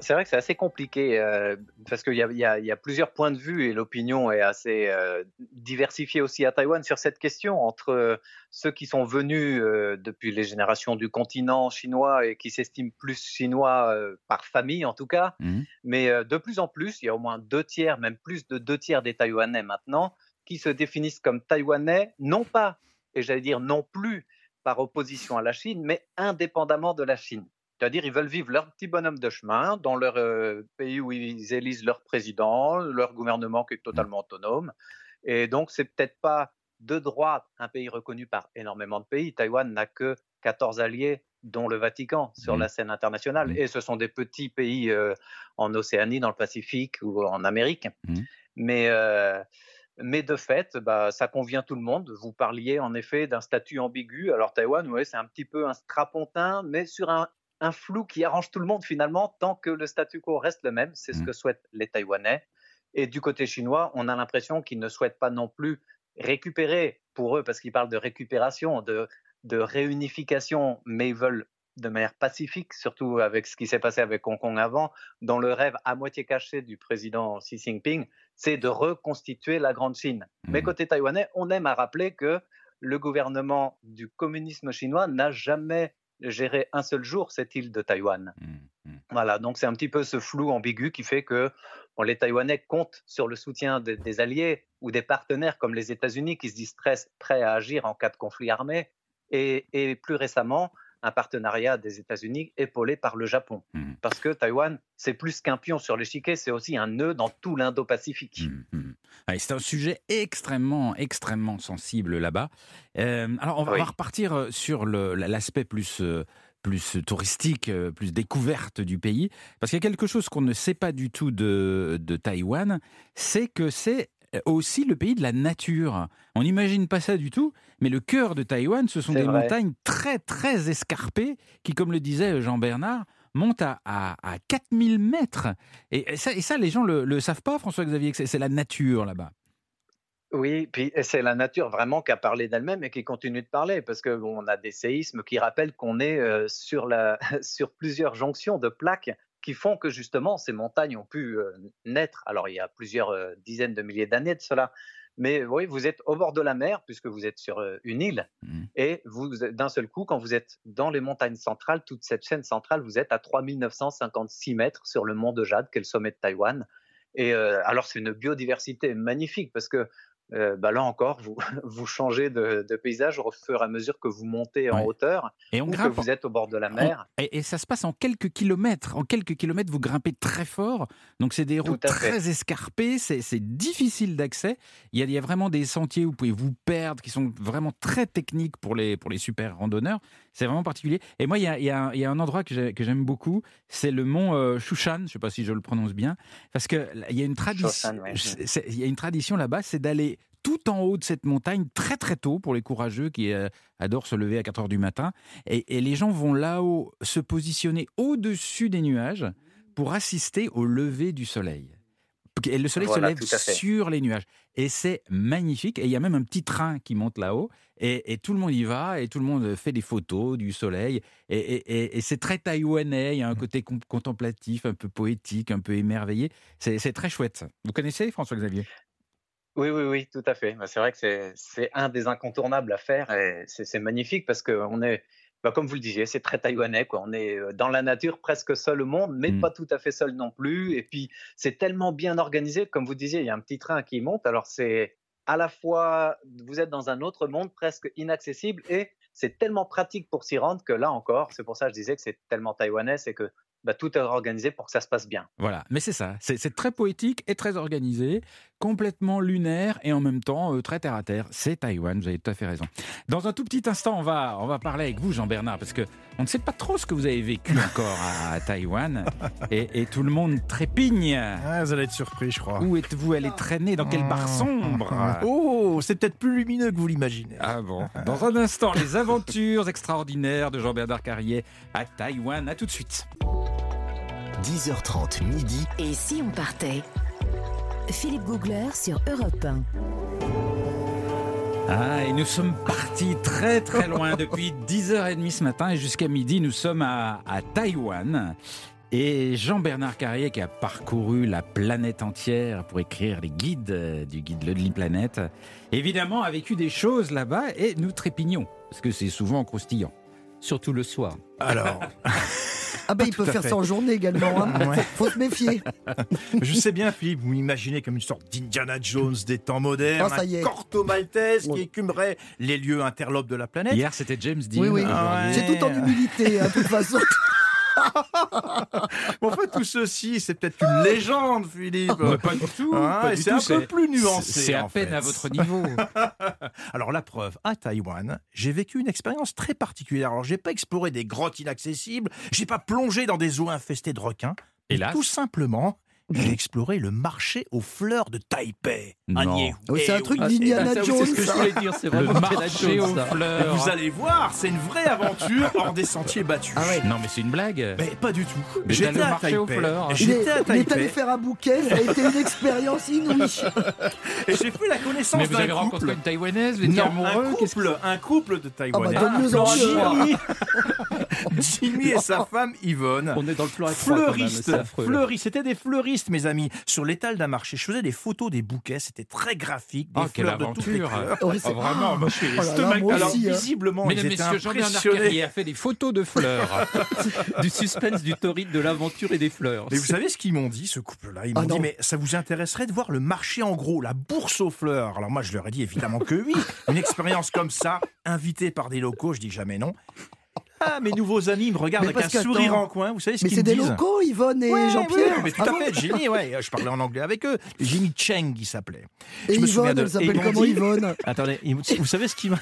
C'est vrai que c'est assez compliqué euh, parce qu'il y, y y a plusieurs points de vue et l'opinion est assez euh, diversifiée aussi à Taïwan sur cette question entre euh, ceux qui sont venus euh, depuis les générations du continent chinois et qui s'estiment plus chinois euh, par famille en tout cas, Mhm. mais euh, de plus en plus, il y a au moins deux tiers, même plus de deux tiers des Taïwanais maintenant qui se définissent comme Taïwanais, non pas, et j'allais dire non plus par opposition à la Chine, mais indépendamment de la Chine. C'est-à-dire, ils veulent vivre leur petit bonhomme de chemin dans leur euh, pays où ils élisent leur président, leur gouvernement qui est totalement autonome. Et donc, c'est peut-être pas de droit un pays reconnu par énormément de pays. Taïwan n'a que 14 alliés, dont le Vatican, sur Mhm. la scène internationale. Mhm. Et ce sont des petits pays euh, en Océanie, dans le Pacifique ou en Amérique. Mais, euh, mais de fait, bah, ça convient tout le monde. Vous parliez en effet d'un statut ambigu. Alors Taïwan, ouais, c'est un petit peu un strapontin, mais sur un, un flou qui arrange tout le monde finalement, tant que le statu quo reste le même. C'est ce Mhm. que souhaitent les Taïwanais. Et du côté chinois, on a l'impression qu'ils ne souhaitent pas non plus récupérer pour eux, parce qu'ils parlent de récupération, de, de réunification, mais ils veulent de manière pacifique, surtout avec ce qui s'est passé avec Hong Kong avant, dans le rêve à moitié caché du président Xi Jinping, c'est de reconstituer la Grande Chine. Mais Mhm. côté taïwanais, on aime à rappeler que le gouvernement du communisme chinois n'a jamais géré un seul jour cette île de Taïwan. Mhm. Mhm. Voilà, donc c'est un petit peu ce flou ambigu qui fait que bon, les Taïwanais comptent sur le soutien de- des alliés ou des partenaires comme les États-Unis qui se disent très prêts à agir en cas de conflit armé, et, et plus récemment un partenariat des États-Unis épaulé par le Japon. Mhm. Parce que Taïwan, c'est plus qu'un pion sur l'échiquier, c'est aussi un nœud dans tout l'Indo-Pacifique. Mhm. Ouais, c'est un sujet extrêmement, extrêmement sensible là-bas. Euh, alors, on va, on va Oui. repartir euh, sur l'aspect plus, euh, plus touristique, plus découverte du pays. Parce qu'il y a quelque chose qu'on ne sait pas du tout de, de Taïwan, c'est que c'est aussi le pays de la nature. On n'imagine pas ça du tout, mais le cœur de Taïwan, ce sont des vrai. montagnes très, très escarpées qui, comme le disait Jean-Bernard, montent à, à, à 4000 mètres. Et, et ça, et ça, les gens le, le savent pas, François-Xavier, que c'est la nature là-bas. Oui, puis c'est la nature vraiment qui a parlé d'elle-même et qui continue de parler, parce que bon, on a des séismes qui rappellent qu'on est euh, sur, la, sur plusieurs jonctions de plaques qui font que justement ces montagnes ont pu euh, naître. Alors il y a plusieurs euh, dizaines de milliers d'années de cela, mais oui, vous êtes au bord de la mer puisque vous êtes sur euh, une île Mhm. et vous d'un seul coup, quand vous êtes dans les montagnes centrales, toute cette chaîne centrale, vous êtes à 3956 mètres sur le mont de Jade, qui est le sommet de Taïwan. Et alors c'est une biodiversité magnifique parce que euh, bah là encore, vous, vous changez de, de paysage au fur et à mesure que vous montez en Ouais. hauteur Et on ou que vous êtes au bord de la on- mer. et, et ça se passe en quelques kilomètres. En quelques kilomètres, vous grimpez très fort. Donc, c'est des routes fait. très escarpées. C'est difficile d'accès. Il y, a, il y a vraiment des sentiers où vous pouvez vous perdre, qui sont vraiment très techniques pour les, pour les super randonneurs. C'est vraiment particulier. Et moi, il y a, il y a un- il y a un endroit que j'ai- que j'aime beaucoup. C'est le mont euh, Shushan. Je ne sais pas si je le prononce bien. Parce qu'il y a une tradition. Shushan, ouais. c'est- Il y a une tradition là-bas, c'est d'aller tout en haut de cette montagne très très tôt pour les courageux qui euh, adorent se lever à 4 heures du matin. Et, et les gens vont là-haut se positionner au-dessus des nuages pour assister au lever du soleil. Et le soleil Voilà, se lève sur les nuages. Et c'est magnifique. Et il y a même un petit train qui monte là-haut. Et, et tout le monde y va. Et tout le monde fait des photos du soleil. Et, et- c'est très taïwanais. Il y a un côté com- contemplatif, un peu poétique, un peu émerveillé. C'est c'est très chouette. Vous connaissez François-Xavier? Oui, oui, oui, tout à fait. Bah, C'est vrai que c'est- un des incontournables à faire et c'est magnifique parce qu'on est, bah, comme vous le disiez, c'est très taïwanais. Quoi. On est euh, dans la nature presque seul au monde, mais Mm. pas tout à fait seul non plus. Et puis, c'est tellement bien organisé. Comme vous disiez, il y a un petit train qui monte. Alors, c'est à la fois, vous êtes dans un autre monde presque inaccessible et c'est tellement pratique pour s'y rendre que là encore, c'est pour ça que je disais que c'est tellement taïwanais, c'est que bah, tout est organisé pour que ça se passe bien. Voilà, mais c'est ça, c'est c'est très poétique et très organisé, complètement lunaire et en même temps euh, très terre à terre. C'est Taïwan, vous avez tout à fait raison. Dans un tout petit instant, on va, on va parler avec vous, Jean-Bernard, parce que on ne sait pas trop ce que vous avez vécu encore à, à Taïwan et, et tout le monde trépigne. Ah, vous allez être surpris, je crois. Où êtes-vous allé traîner? Dans quel bar sombre? Oh Oh, c'est peut-être plus lumineux que vous l'imaginez. Ah bon Dans un instant, les aventures extraordinaires de Jean-Bernard Carrier à Taïwan. À tout de suite. 10h30 midi. Et si on partait? Philippe Googler sur Europe 1. Ah, et nous sommes partis très très loin depuis 10h30 ce matin et jusqu'à midi, nous sommes à, à Taïwan. Et Jean-Bernard Carrier, qui a parcouru la planète entière pour écrire les guides euh, du guide Lonely Planet, évidemment a vécu des choses là-bas et nous trépignons, parce que c'est souvent croustillant. Surtout le soir. Alors, Ah ben il peut à faire ça en journée également. hein. Ouais. Faut se méfier. je sais bien, Philippe, vous m'imaginez comme une sorte d'Indiana Jones des temps modernes, Oh, ça y est. un corto maltese qui écumerait les lieux interlopes de la planète. Hier, c'était James Dean. Oui, oui. Ah ouais. C'est tout en humilité, hein, de toute façon. Mais en fait, tout ceci, c'est peut-être une légende, Philippe. Mais pas du tout. Et du c'est un peu plus nuancé. C'est à peine fait. à votre niveau. Alors la preuve, à Taïwan, j'ai vécu une expérience très particulière. Alors j'ai pas exploré des grottes inaccessibles, j'ai pas plongé dans des eaux infestées de requins. mais Hélas. Tout simplement, j'ai exploré le marché aux fleurs de Taipei. Non. Ah. Oh, c'est un truc d'Indiana Ah, ça, Jones. C'est ce que je voulais dire, c'est Le vraiment Indiana marché Jones, aux fleurs. Vous allez voir, c'est une vraie aventure hors des sentiers battus. Ah ouais. Non, mais c'est une blague. Mais pas du tout. J'étais à aux Taipei. J'étais à il est allé Taipei faire un bouquet, ça a été une expérience inouïe. et j'ai fait la connaissance Mais vous d'un avez couple. rencontré une taïwanaise, vous étiez amoureux un couple, un couple de Taïwanais. Ah bah, Jimmy, Jimmy et sa femme Yvonne. On est dans le là. fleuristes, c'était des fleuristes, mes amis. Sur l'étal d'un marché, je faisais des photos des bouquets, c'était très graphique, des Oh, quelle fleurs de toutes les aventure couleurs. Oh, Oh, vraiment, moi je suis Oh là là, l'estomac moi Alors aussi, hein. visiblement, Mesdames, ils étaient messieurs, Jean-Bernard impressionnés. Carrier a fait des photos de fleurs. Du suspense, du torride, de l'aventure et des fleurs. Mais vous savez ce qu'ils m'ont dit, ce couple-là? Ils m'ont Ah dit, non. mais ça vous intéresserait de voir le marché en gros, la bourse aux fleurs? Alors moi, je leur ai dit évidemment que oui. Une expérience comme ça, invitée par des locaux, je dis jamais non. Ah, mes nouveaux amis me regardent Mais avec un sourire en coin. Vous savez ce Mais qu'ils c'est me des disent locaux, Yvonne et Ouais, Jean-Pierre. oui, mais tout Ah à bon fait, Jimmy, ouais, je parlais en anglais avec eux. Jimmy Cheng, il s'appelait. Et je me Yvonne, de- elle s'appelle comment dit- Yvonne Attendez, vous savez ce qu'ils m'ont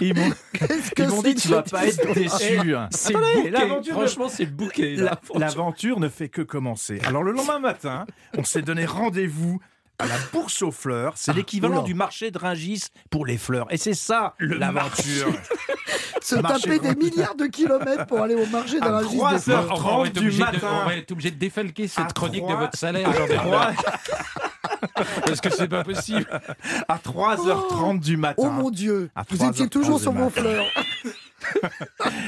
Ils m'ont que c'est dit, tu vas pas être déçu. C'est bouquet. l'aventure Franchement, c'est bouquet. L'aventure ne fait que commencer. Alors le lendemain matin, on s'est donné rendez-vous à la bourse aux fleurs. C'est l'équivalent oula. du marché de Rungis pour les fleurs. Et c'est ça l'aventure. Se taper des milliards de kilomètres pour aller au marché fleurs. heures. on va être 30 du obligé de- matin. on va être obligé de défalquer cette À chronique trois- de votre salaire. Parce que c'est pas possible? à 3h30 du matin. Oh mon Dieu, À vous 3 étiez toujours sur matin. fleurs.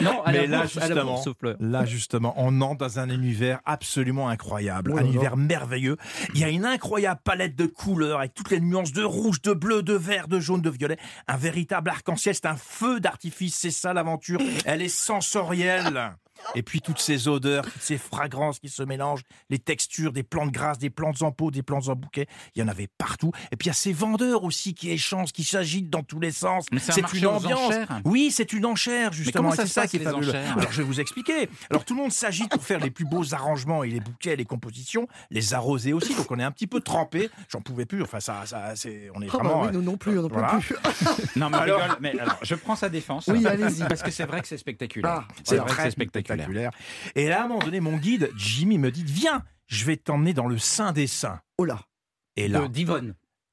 Non, à Mais la là, bourse, à la justement, bourse là, justement, on entre dans un univers absolument incroyable, Oh un univers merveilleux. Il y a une incroyable palette de couleurs avec toutes les nuances de rouge, de bleu, de vert, de jaune, de violet. Un véritable arc-en-ciel, c'est un feu d'artifice, c'est ça l'aventure. Elle est sensorielle. Et puis toutes ces odeurs, toutes ces fragrances qui se mélangent, les textures des plantes grasses, des plantes en pot, des plantes en bouquet, il y en avait partout. Et puis il y a ces vendeurs aussi qui échangent, qui s'agitent dans tous les sens. C'est un une ambiance. Oui, c'est une enchère justement. comment et ça c'est ça passe, qui est les fabuleux. enchères Alors je vais vous expliquer. Alors tout le monde s'agite pour faire les plus beaux arrangements et les bouquets, les compositions, les arroser aussi. Donc on est un petit peu trempé. J'en pouvais plus. Enfin ça, ça c'est, on est Oh bah vraiment. oui, nous non plus, on n'en peut voilà. plus. Non, mais, Alors- rigole, mais alors, je prends sa défense. Oui, allez-y. Parce que c'est vrai que c'est spectaculaire. Ah, C'est vrai que très c'est spectaculaire. Spectaculaire. Et là, à un moment donné, mon guide, Jimmy, me dit Viens, je vais t'emmener dans le sein des saints. Oh là. Et là,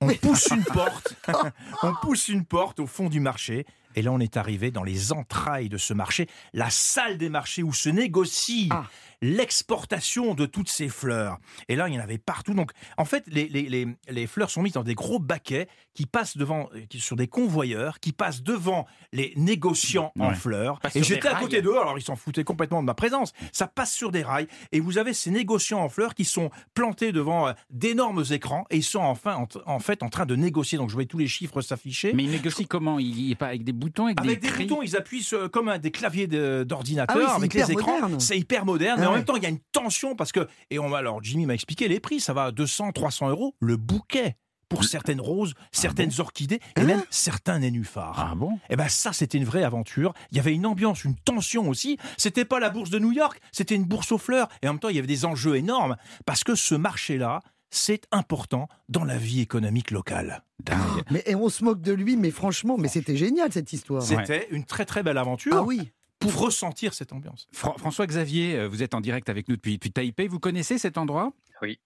on pousse une porte. on pousse une porte au fond du marché. Et là, on est arrivé dans les entrailles de ce marché, la salle des marchés où se négocie Ah. L'exportation de toutes ces fleurs. Et là, il y en avait partout. Donc, en fait, les, les, les, les fleurs sont mises dans des gros baquets qui passent devant, euh, qui- sur des convoyeurs, qui passent devant les négociants en fleurs. Pas Et j'étais à côté d'eux, alors ils s'en foutaient complètement de ma présence. Ça passe sur des rails. Et vous avez ces négociants en fleurs qui sont plantés devant euh, d'énormes écrans et ils sont enfin, en, en fait, en train de négocier. Donc, je voyais tous les chiffres s'afficher. Mais il négocie comment? Il n'est pas avec des boutons, avec, Avec des, boutons, ils appuient sur- comme un, des claviers de- d'ordinateur Ah oui, avec les écrans. C'est hyper moderne, Ah en ouais. même temps, il y a une tension parce que. Et on va alors, Jimmy m'a expliqué les prix, ça va à 200, 300 euros le bouquet pour certaines roses, certaines orchidées et Hein même certains nénuphars. Ah bon Et ben ça, c'était une vraie aventure. Il y avait une ambiance, une tension aussi. C'était pas la bourse de New York, c'était une bourse aux fleurs. Et en même temps, il y avait des enjeux énormes parce que ce marché-là, c'est important dans la vie économique locale. Dingue. Mais et on se moque de lui, mais franchement, mais c'était génial cette histoire. C'était une très très belle aventure Ah oui. Pour ressentir cette ambiance. Fra- François Xavier, euh, vous êtes en direct avec nous depuis, depuis Taipei. Vous connaissez cet endroit? Oui.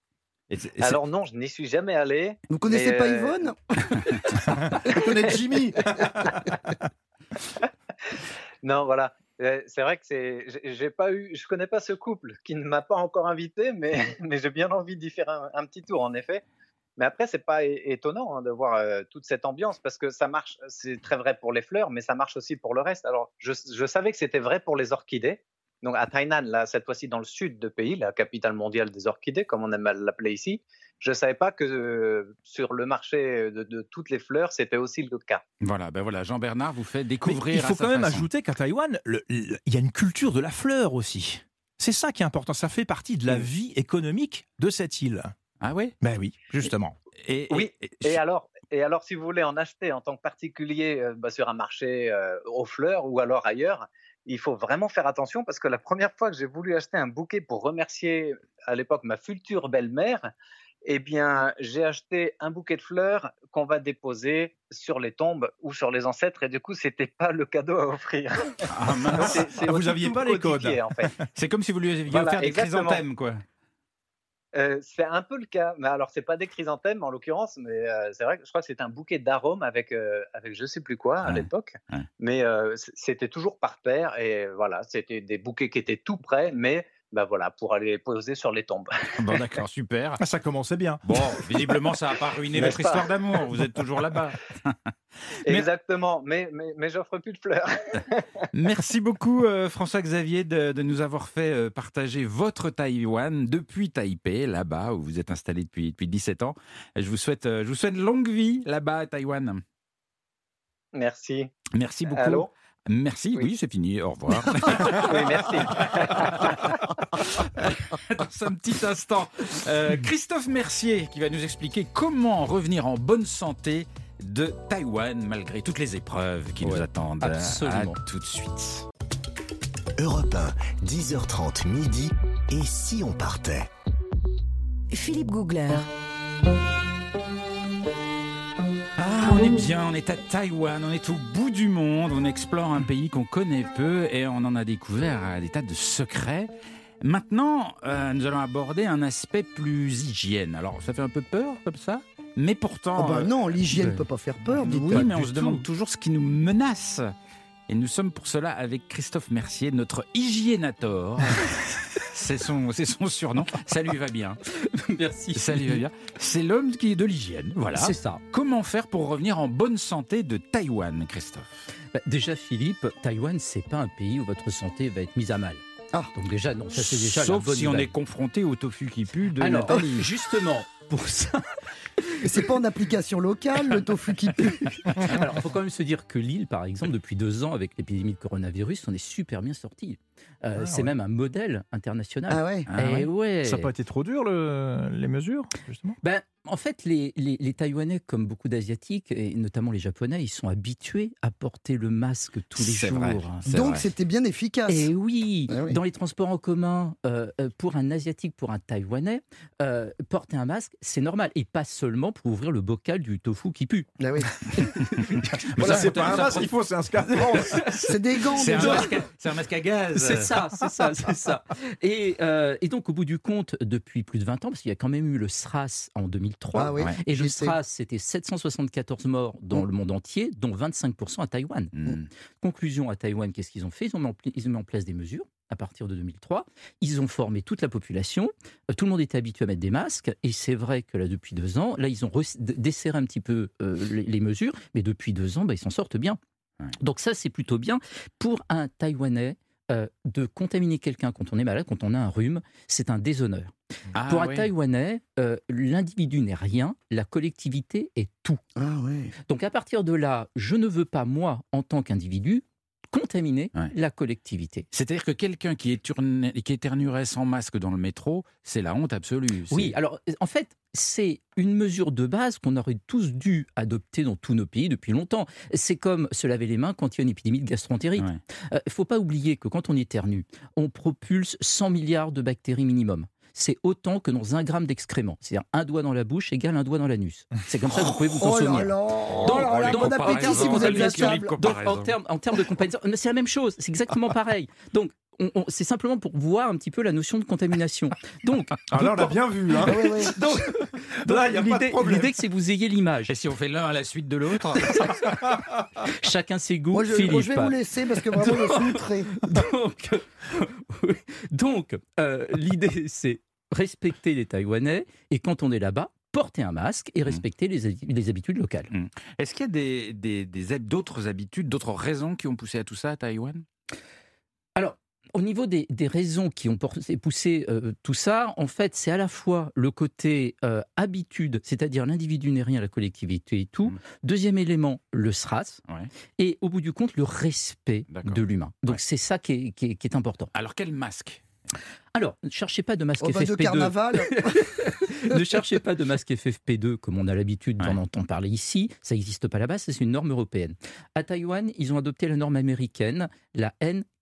Et et Alors non, je n'y suis jamais allé. Vous connaissez pas euh, Yvonne? Je connais Jimmy? Non, voilà. Euh, C'est vrai que c'est, j'ai- j'ai pas eu, je connais pas ce couple qui ne m'a pas encore invité, mais, mais j'ai bien envie d'y faire un, un petit tour en effet. Mais après, c'est pas étonnant hein, de voir euh, toute cette ambiance parce que ça marche. C'est très vrai pour les fleurs, mais ça marche aussi pour le reste. Alors, je, je savais que c'était vrai pour les orchidées. Donc à Tainan, là, cette fois-ci dans le sud du pays, la capitale mondiale des orchidées, comme on aime l'appeler ici, je savais pas que euh, sur le marché de, de toutes les fleurs, c'était aussi le cas. Voilà, ben voilà, Jean Bernard vous fait Mais découvrir. il faut à sa quand même façon. ajouter qu'à Taïwan, il y a une culture de la fleur aussi. C'est ça qui est important. Ça fait partie de la vie économique de cette île. Ah oui Ben oui, justement. et, Oui, et- Et alors, et alors, si vous voulez en acheter en tant que particulier euh, bah, sur un marché euh, aux fleurs ou alors ailleurs, il faut vraiment faire attention parce que la première fois que j'ai voulu acheter un bouquet pour remercier à l'époque ma future belle-mère, eh bien, j'ai acheté un bouquet de fleurs qu'on va déposer sur les tombes ou sur les ancêtres et du coup, c'était pas le cadeau à offrir. Ah, mince. Ah, vous aussi aviez tout pas les codes. codifié, en fait. C'est comme si vous lui aviez Voilà, offert des exactement. chrysanthèmes, quoi. Euh, c'est un peu le cas, mais alors c'est pas des chrysanthèmes en l'occurrence, mais euh, c'est vrai que je crois que c'était un bouquet d'arômes avec euh, avec je sais plus quoi à Ouais, l'époque, ouais. mais euh, c'était toujours par paire et voilà, c'était des bouquets qui étaient tout prêts, mais bah voilà pour aller les poser sur les tombes. Bon, d'accord, super. Ah, ça commençait bien. Bon, visiblement, ça n'a pas ruiné votre histoire d'amour. Vous êtes toujours là-bas. Exactement, mais mais, mais j'offre plus de fleurs. Merci beaucoup, euh, François-Xavier, de, de nous avoir fait euh, partager votre Taïwan depuis Taipei, là-bas, où vous êtes installé depuis, depuis 17 ans. Je vous souhaite, euh, je vous souhaite longue vie là-bas à Taïwan. Merci. Merci beaucoup. Allô? Merci, oui, Oui. c'est fini. Au revoir. Oui, merci. Dans un petit instant, euh, Christophe Mercier qui va nous expliquer comment revenir en bonne santé de Taïwan malgré toutes les épreuves qui nous attendent. absolument. À tout de suite. Europe 1, 10h30 midi. Et si on partait? Philippe Googler. Ah, on est bien, on est à Taïwan, on est au bout du monde, on explore un pays qu'on connaît peu et on en a découvert euh, des tas de secrets. Maintenant, euh, nous allons aborder un aspect plus hygiène. Alors, ça fait un peu peur comme ça, mais pourtant. Oh bah non, l'hygiène ben, peut pas faire peur, dites oui, mais on se demande toujours ce qui nous menace. Et nous sommes pour cela avec Christophe Mercier, notre hygiénator. c'est son, c'est son surnom. Ça lui va bien. Merci. Ça lui va bien. C'est l'homme qui est de l'hygiène. Voilà. C'est ça. Comment faire pour revenir en bonne santé de Taïwan, Christophe? Bah, déjà, Philippe, Taïwan, c'est pas un pays où votre santé va être mise à mal. Ah. Donc déjà, non, ça c'est déjà la Sauf bonne si on est confronté au tofu qui pue de Alors, Nathalie. justement, pour ça, Et C'est pas en application locale, le tofu qui pue. alors il faut quand même se dire que l'île, par exemple, depuis deux ans, avec l'épidémie de coronavirus, on est super bien sorti. Euh, Ah, c'est ouais. même un modèle international. Ah ouais Ah Eh ouais. Ça n'a pas été trop dur, le- les mesures, justement? Ben, en fait, les, les, les Taïwanais, comme beaucoup d'Asiatiques, et notamment les Japonais, ils sont habitués à porter le masque tous les jours. vrai. Donc c'était bien efficace. Et oui, Ah oui. dans les transports en commun, euh, euh, pour un Asiatique, pour un Taïwanais, euh, porter un masque, c'est normal. Et pas seulement pour ouvrir le bocal du tofu qui pue. Ah oui. Voilà, c'est pas un masque qu'il faut, c'est un scaphandre. C'est des gants C'est un, masque à- c'est un masque à gaz. C'est ça, c'est ça, c'est ça. Et, euh, et donc, au bout du compte, depuis plus de 20 ans, parce qu'il y a quand même eu le SRAS en 2003, Ah oui. Et. SRAS, c'était 774 morts dans Mm. le monde entier, dont 25% à Taïwan. Hmm. Conclusion à Taïwan, qu'est-ce qu'ils ont fait? Ils ont, mis en, pli- ils ont mis en place des mesures à partir de 2003. Ils ont formé toute la population. Euh, tout le monde était habitué à mettre des masques. Et c'est vrai que là, depuis deux ans, là, ils ont desserré un petit peu euh, les, les mesures. Mais depuis deux ans, bah, ils s'en sortent bien. Ouais. Donc ça, c'est plutôt bien. Pour un Taïwanais, euh, de contaminer quelqu'un quand on est malade, quand on a un rhume, c'est un déshonneur. Ah, Pour un. Taïwanais, euh, l'individu n'est rien, la collectivité est tout. Ah. Donc à partir de là, je ne veux pas, moi, en tant qu'individu, contaminer Ouais. la collectivité. C'est-à-dire que quelqu'un qui, éterne- qui éternuerait sans masque dans le métro, c'est la honte absolue. Oui, alors euh, en fait, c'est une mesure de base qu'on aurait tous dû adopter dans tous nos pays depuis longtemps. C'est comme se laver les mains quand il y a une épidémie de gastroentérite. Ouais. Il ne faut pas oublier que quand on éternue, on propulse 100 milliards de bactéries minimum. C'est autant que dans un gramme d'excréments. C'est-à-dire un doigt dans la bouche égale un doigt dans l'anus. C'est comme ça que vous pouvez vous Oh Donc, Oh là, donc, en termes, de comparaison, c'est la même chose, c'est exactement pareil. Donc, on- on- c'est simplement pour voir un petit peu la notion de contamination. Donc, Ah là, on l'a bien vu. Hein. Ah ouais, ouais. donc, l'idée, c'est que vous ayez l'image. Et si on fait l'un à la suite de l'autre Chacun ses goûts. Moi, je, Philippe. moi, je vais vous laisser parce que vraiment, je suis. Donc, donc euh, l'idée, c'est respecter les Taïwanais et quand on est là-bas, porter un masque et respecter les, les habitudes locales. Est-ce qu'il y a des, des- des hab- d'autres habitudes, d'autres raisons qui ont poussé à tout ça à Taïwan? Alors, au niveau des, des raisons qui ont poussé euh, tout ça, en fait, c'est à la fois le côté euh, habitude, c'est-à-dire l'individu n'est rien, la collectivité et tout. Mm. Deuxième élément, le SRAS. Ouais. Et au bout du compte, le respect de l'humain. Donc, Ouais. c'est ça qui est, qui est- qui est important. Alors quel masque? Alors, ne cherchez pas de masque de FFP2. carnaval. ne cherchez pas de masque FFP2 comme on a l'habitude d'en Ouais. entendre parler ici. Ça n'existe pas là-bas, c'est une norme européenne. À Taïwan, ils ont adopté la norme américaine, la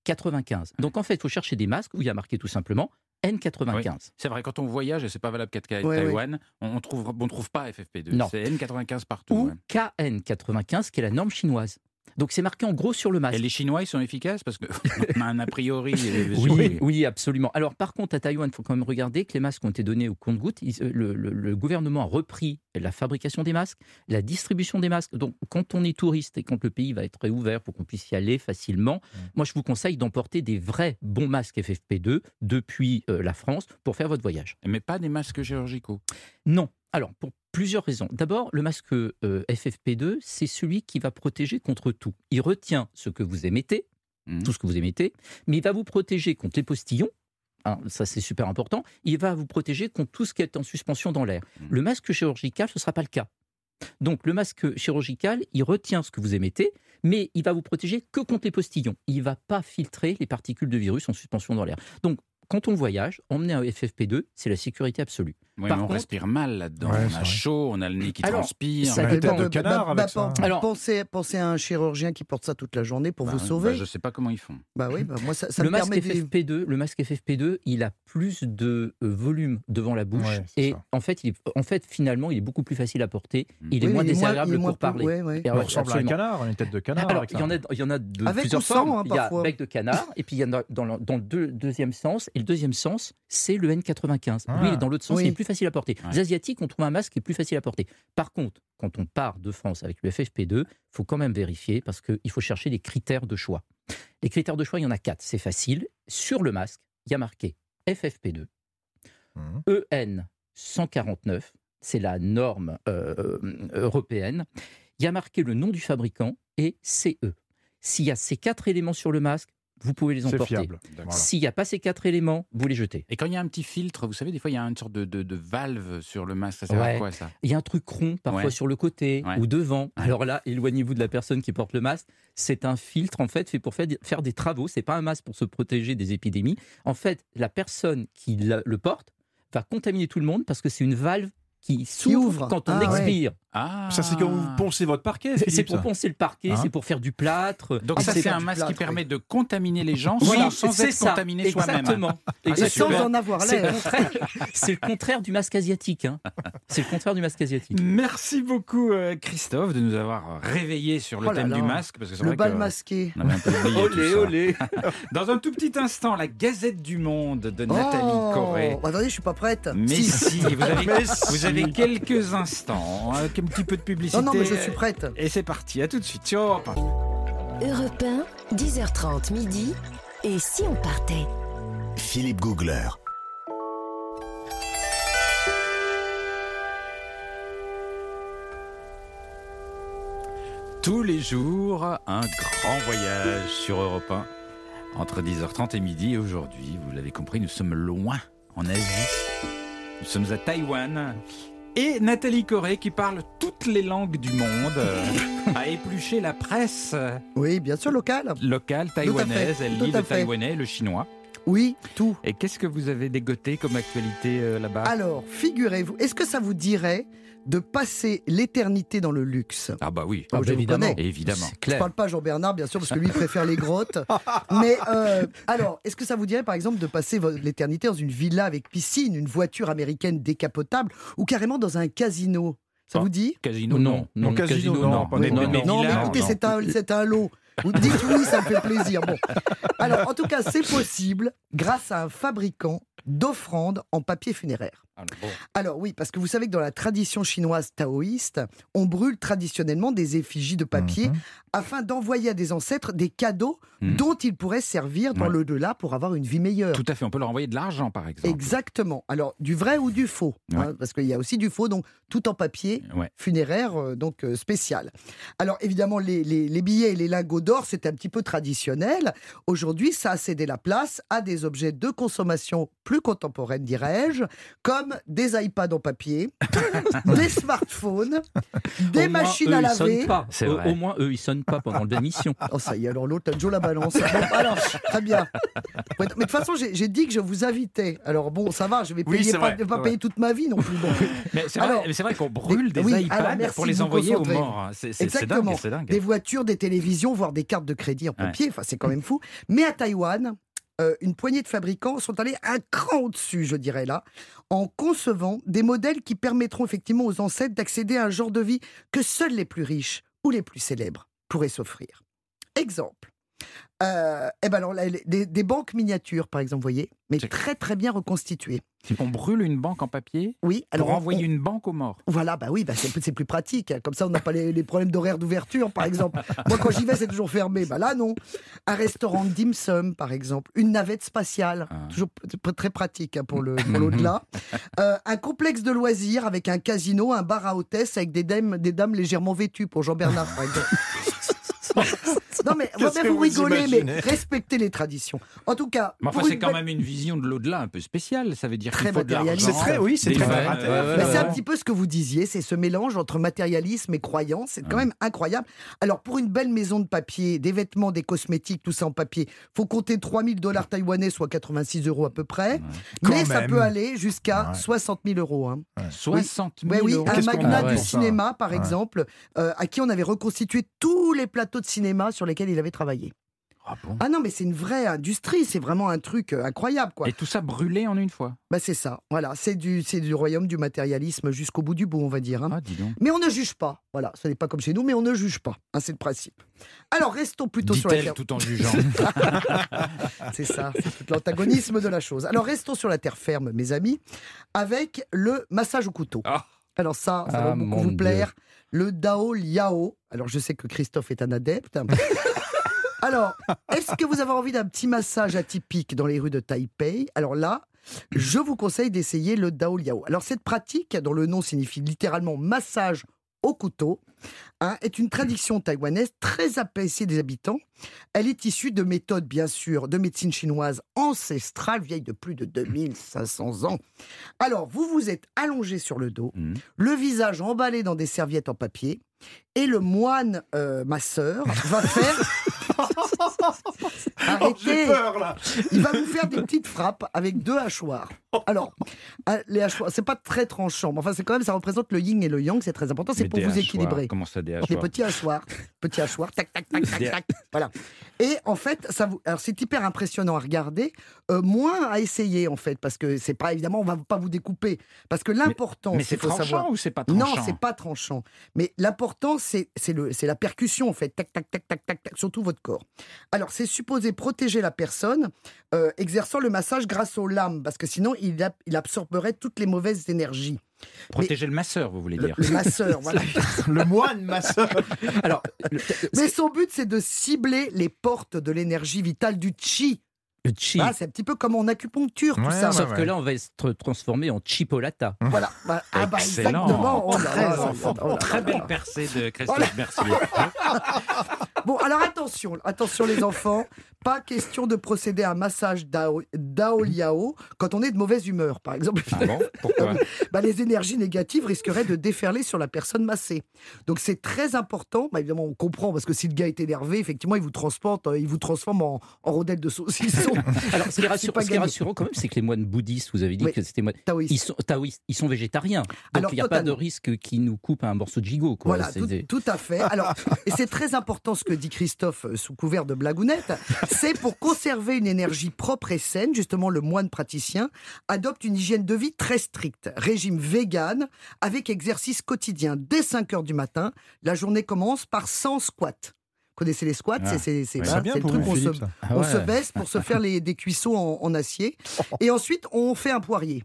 N95. Donc en fait, il faut chercher des masques où il y a marqué tout simplement N95. C'est vrai, quand on voyage, et c'est pas valable qu'à Ouais, Taïwan, on ne trouve, on trouve pas FFP2. Non. C'est N95 partout. Ou ouais. KN95, qui est la norme chinoise. Donc c'est marqué en gros sur le masque. Et les Chinois, ils sont efficaces parce qu'on a un a priori. euh, Oui, oui, absolument. Alors, par contre, à Taïwan, il faut quand même regarder que les masques ont été donnés au compte-gouttes. Euh, Le, le- le gouvernement a repris la fabrication des masques, la distribution des masques. Donc, quand on est touriste et quand le pays va être réouvert pour qu'on puisse y aller facilement, moi, je vous conseille d'emporter des vrais bons masques FFP2 depuis euh, la France pour faire votre voyage. Mais pas des masques chirurgicaux. Non. Alors, pour plusieurs raisons. D'abord, le masque euh, FFP2, c'est celui qui va protéger contre tout. Il retient ce que vous émettez, Mhm. tout ce que vous émettez, mais il va vous protéger contre les postillons. hein, ça, c'est super important. Il va vous protéger contre tout ce qui est en suspension dans l'air. Mhm. Le masque chirurgical, ce ne sera pas le cas. Donc, le masque chirurgical, il retient ce que vous émettez, mais il va vous protéger que contre les postillons. Il ne va pas filtrer les particules de virus en suspension dans l'air. Donc, quand on voyage, emmener un FFP2, c'est la sécurité absolue. Oui, Par mais on contre- respire mal là-dedans. Ouais, on a vrai. chaud, on a le nez qui Alors, transpire. ça On a une dépend. tête de canard avec ça. pen- Alors- pensez, pensez à un chirurgien qui porte ça toute la journée pour Bah, vous bah, sauver. je sais pas comment ils font. Bah oui, bah moi ça, ça le, me masque permet de vivre. FFP2, le masque FFP2, il a plus de euh, volume devant la bouche Ouais, et ça. en fait, il est, en fait, finalement, il est beaucoup plus facile à porter. Mm. Il est Oui, moins il est désagréable pour parler. ouais, ouais. On ressemble à un canard, une tête de canard. Alors, il y en a, il y en a de Avec plusieurs formes. hein, il y a bec de canard, et puis il y en a dans le, dans le deux- deuxième sens. Et le deuxième sens, c'est le N95. Ah. Lui, il est dans l'autre sens, Oui. il est plus facile à porter. Ouais. Les Asiatiques, on trouve un masque qui est plus facile à porter. Par contre, quand on part de France avec le FFP2, il faut quand même vérifier parce qu'il faut chercher des critères de choix. Les critères de choix, il y en a quatre. C'est facile. Sur le masque, il y a marqué FFP2, Mhm. EN 149, c'est la norme euh, euh, européenne. Il y a marqué le nom du fabricant et CE. S'il y a ces quatre éléments sur le masque, vous pouvez les C'est emporter. fiable. Voilà. S'il n'y a pas ces quatre éléments, vous les jetez. Et quand il y a un petit filtre, vous savez, des fois, il y a une sorte de, de- de valve sur le masque. Ça sert à quoi, ça? Il y a un truc rond parfois Ouais. sur le côté Ouais. ou devant. Alors là, éloignez-vous de la personne qui porte le masque. C'est un filtre en fait fait pour faire, faire des travaux. C'est pas un masque pour se protéger des épidémies. En fait, la personne qui le porte va contaminer tout le monde parce que c'est une valve qui s'ouvre ouvre. quand on Ah ouais. expire. Ah Ça, c'est quand vous poncez votre parquet. C'est pour poncer le parquet, Hein c'est pour faire du plâtre. Donc Ah, ça, c'est un masque qui permet oui. de contaminer les gens Oui, sans, sans c'est être ça. contaminé soi-même. Exactement. Ah, Et c'est sans super. en avoir l'air. contraire. C'est le contraire du masque asiatique. hein. C'est le contraire du masque asiatique. Merci beaucoup, euh, Christophe, de nous avoir réveillés sur le Oh là thème là. du masque. Parce que c'est Le vrai bal que masqué. on avait un peu oublié tout Olé, ça. olé. Dans un tout petit instant, la Gazette du Monde de Nathalie Oh, Corée. bah, attendez, je suis pas prête. Mais Si. vous avez, quelques instants, hein, un petit peu de publicité. Non, non, mais je suis prête. Et c'est parti, à tout de suite sur Europe 1. Europe 1, 10h30 midi. Et si on partait Philippe Googler. Tous les jours, un grand voyage sur Europe 1 entre 10h30 et midi. Et aujourd'hui, vous l'avez compris, nous sommes loin en Asie. Nous sommes à Taïwan. Et Nathalie Corée, qui parle toutes les langues du monde, a épluché la presse Oui, bien sûr, local. locale taïwanaise. Elle lit le taïwanais le chinois. Oui, tout. Et qu'est-ce que vous avez dégoté comme actualité euh, là-bas? Alors, figurez-vous, est-ce que ça vous dirait de passer l'éternité dans le luxe Ah bah oui, Ah, évidemment. évidemment. C'est Je parle pas à Jean-Bernard, bien sûr, parce que lui il préfère les grottes. Mais euh, alors, est-ce que ça vous dirait, par exemple, de passer l'éternité dans une villa avec piscine, une voiture américaine décapotable, ou carrément dans un casino? Ça Ah. vous dit? Casino, Non, non, Non, casino, non, des- non, des non. Non, mais écoutez, non. c'est un, c'est un lot. Vous dites oui, ça me fait plaisir. Bon. Alors, en tout cas, c'est possible grâce à un fabricant d'offrandes en papier funéraire. Ah, bon. Alors oui, parce que vous savez que dans la tradition chinoise taoïste, on brûle traditionnellement des effigies de papier Mhm. Afin d'envoyer à des ancêtres des cadeaux Mhm. dont ils pourraient servir dans Ouais. l'au-delà pour avoir une vie meilleure. Tout à fait, on peut leur envoyer de l'argent par exemple. Exactement. Alors, du vrai ou du faux hein, Parce qu'il y a aussi du faux, donc tout en papier Ouais. funéraire, euh, donc euh, spécial. Alors, évidemment, les, les- les billets et les lingots d'or, c'était un petit peu traditionnel. Aujourd'hui, ça a cédé la place à des objets de consommation plus contemporaines, dirais-je, comme des iPads en papier, des smartphones, des Au moins, machines eux, à ils laver. sonnent pas. C'est Au- vrai. Au moins, eux, ils sonnent pas pendant l'émission. Oh, ça y est, alors l'autre, Joe la balance. Bon, alors, très bien. Mais de toute façon, j'ai dit que je vous invitais. Alors, bon, ça va, je vais Oui, payer pas, vrai, pas payer toute ma vie non plus. Bon. Mais c'est vrai, vrai qu'on brûle des, des- oui, iPads alors, merci pour les envoyer aux morts. C'est dingue. Des voitures, des télévisions, voire des cartes de crédit en Ouais. papier. Enfin, c'est quand même fou. Mais à Taïwan, euh, une poignée de fabricants sont allés un cran au-dessus, je dirais là, en concevant des modèles qui permettront effectivement aux ancêtres d'accéder à un genre de vie que seuls les plus riches ou les plus célèbres pourraient s'offrir. Exemple. Euh, eh ben alors, là, des, des banques miniatures, par exemple, vous voyez, mais très très bien reconstituées. On brûle une banque en papier Oui, alors pour on- envoyer on- une banque aux morts. Voilà, bah oui, bah c'est c'est plus pratique. Comme ça, on n'a pas les, les problèmes d'horaire d'ouverture, par exemple. Moi, quand j'y vais, c'est toujours fermé. Bah là, non. Un restaurant de dim sum, par exemple. Une navette spatiale. Ah. Toujours très pratique hein, pour le pour l'au-delà. Euh, un complexe de loisirs avec un casino, un bar à hôtesse avec des dames, des dames légèrement vêtues pour Jean-Bernard, par exemple. non, mais vous vous rigolez, mais respectez les traditions. En tout cas, Mais enfin, c'est quand même une vision de l'au-delà un peu spéciale. Ça veut dire Très matérialiste. C'est très- oui, c'est très ouais, ouais, Mais ouais, c'est un ouais. petit peu ce que vous disiez, c'est ce mélange entre matérialisme et croyance. C'est quand Ouais. même incroyable. Alors, pour une belle maison de papier, des vêtements, des cosmétiques, tout ça en papier, faut compter 3000 dollars taïwanais, soit 86 euros à peu près. Mais Quand ça même. peut aller jusqu'à Ouais. 60 000 euros. hein. 60 000 Ouais, oui, euros. un magnat du cinéma, par Ouais. exemple, euh, à qui on avait reconstitué tous les plateaux de cinéma sur lesquels il avait travaillé. Ah bon? Ah non, mais c'est une vraie industrie, c'est vraiment un truc euh, incroyable, quoi. Et tout ça brûlé en une fois? Bah, c'est ça, voilà, c'est du, du royaume du matérialisme jusqu'au bout du bout, on va dire. hein. Ah, dis donc. Mais on ne juge pas. Voilà, ce n'est pas comme chez nous, mais on ne juge pas. hein, c'est le principe. Alors, restons plutôt sur la terre. tout en jugeant. C'est ça, c'est tout l'antagonisme de la chose. Alors, restons sur la terre ferme, mes amis, avec le massage au couteau. Ah. Alors ça, ça Ah, va beaucoup mon vous Dieu. Le Dao Liao. Alors, je sais que Christophe est un adepte. Alors, est-ce que vous avez envie d'un petit massage atypique dans les rues de Taipei? Alors là, je vous conseille d'essayer le Dao Liao. Alors, cette pratique, dont le nom signifie littéralement massage au couteau, hein, est une tradition taïwanaise très appréciée des habitants. Elle est issue de méthodes, bien sûr, de médecine chinoise ancestrale, vieille de plus de 2500 ans. Alors, vous vous êtes allongé sur le dos, Mhm. le visage emballé dans des serviettes en papier, et le moine euh, masseur va faire... Oh, Arrêtez J'ai peur là. il va vous faire des petites frappes avec deux hachoirs. Alors, euh, les hachoirs, c'est pas très tranchant, mais enfin, c'est quand même, ça représente le yin et le yang, c'est très important, c'est pour des vous hachoirs, équilibrer. Comment ça, des Des hachoirs petits hachoirs, petits hachoirs, tac, tac, tac, tac, Des- tac. Voilà. Et en fait, ça vous, alors c'est hyper impressionnant à regarder, euh, moins à essayer en fait, parce que c'est pas évidemment, on va pas vous découper, parce que l'important, Mais c'est tranchant savoir. ou c'est pas tranchant Non, c'est pas tranchant. Mais l'important, c'est c'est le- c'est la percussion, en fait. Tac, tac, tac, tac, tac, tac, sur tout votre corps. Alors, c'est supposé protéger la personne, euh, exerçant le massage grâce aux lames, parce que sinon, il, ab- il absorberait toutes les mauvaises énergies. Protéger le masseur, vous voulez Le, dire le masseur, voilà. Le moine, ma sœur. Alors, le, Mais son but, c'est de cibler les portes de l'énergie vitale du chi. Le chi. Ah, c'est un petit peu comme en acupuncture, tout Ouais, ça. ouais, Sauf ouais. que là, on va être transformé en chipolata. Voilà. Bah, ah, bah, Excellent. exactement. Oh Très là Très belle percée de Christophe Voilà. Mercier. Bon, alors attention, attention les enfants, pas question de procéder à un massage Dao, Dao Liao quand on est de mauvaise humeur, par exemple. Ah bon? Pourquoi? Bah, les énergies négatives risqueraient de déferler sur la personne massée. Donc c'est très important. Bah, évidemment, on comprend parce que si le gars est énervé, effectivement, il vous transporte, euh, il vous transforme en, en rondelle de saucisson. Alors, ce qui est, rassur- pas ce qui est rassurant quand même, c'est que les moines bouddhistes, vous avez dit Oui. que c'était moines, Taoïste. ils sont taoïstes, ils sont végétariens. Donc Alors, il n'y a pas de risque qu'ils nous coupent un morceau de gigot. Quoi. Voilà, tout, des- tout à fait. Alors, et c'est très important ce que dit Christophe euh, sous couvert de blagounette. C'est pour conserver une énergie propre et saine, justement, le moine praticien adopte une hygiène de vie très stricte. Régime vegan avec exercice quotidien. Dès 5 heures du matin, la journée commence par 100 squats. Connaissez les squats Ah, C'est c'est- ouais. le truc vous, où on se. Ah ouais. se baisse pour se faire les, des cuissons en, en acier. Et ensuite, on fait un poirier.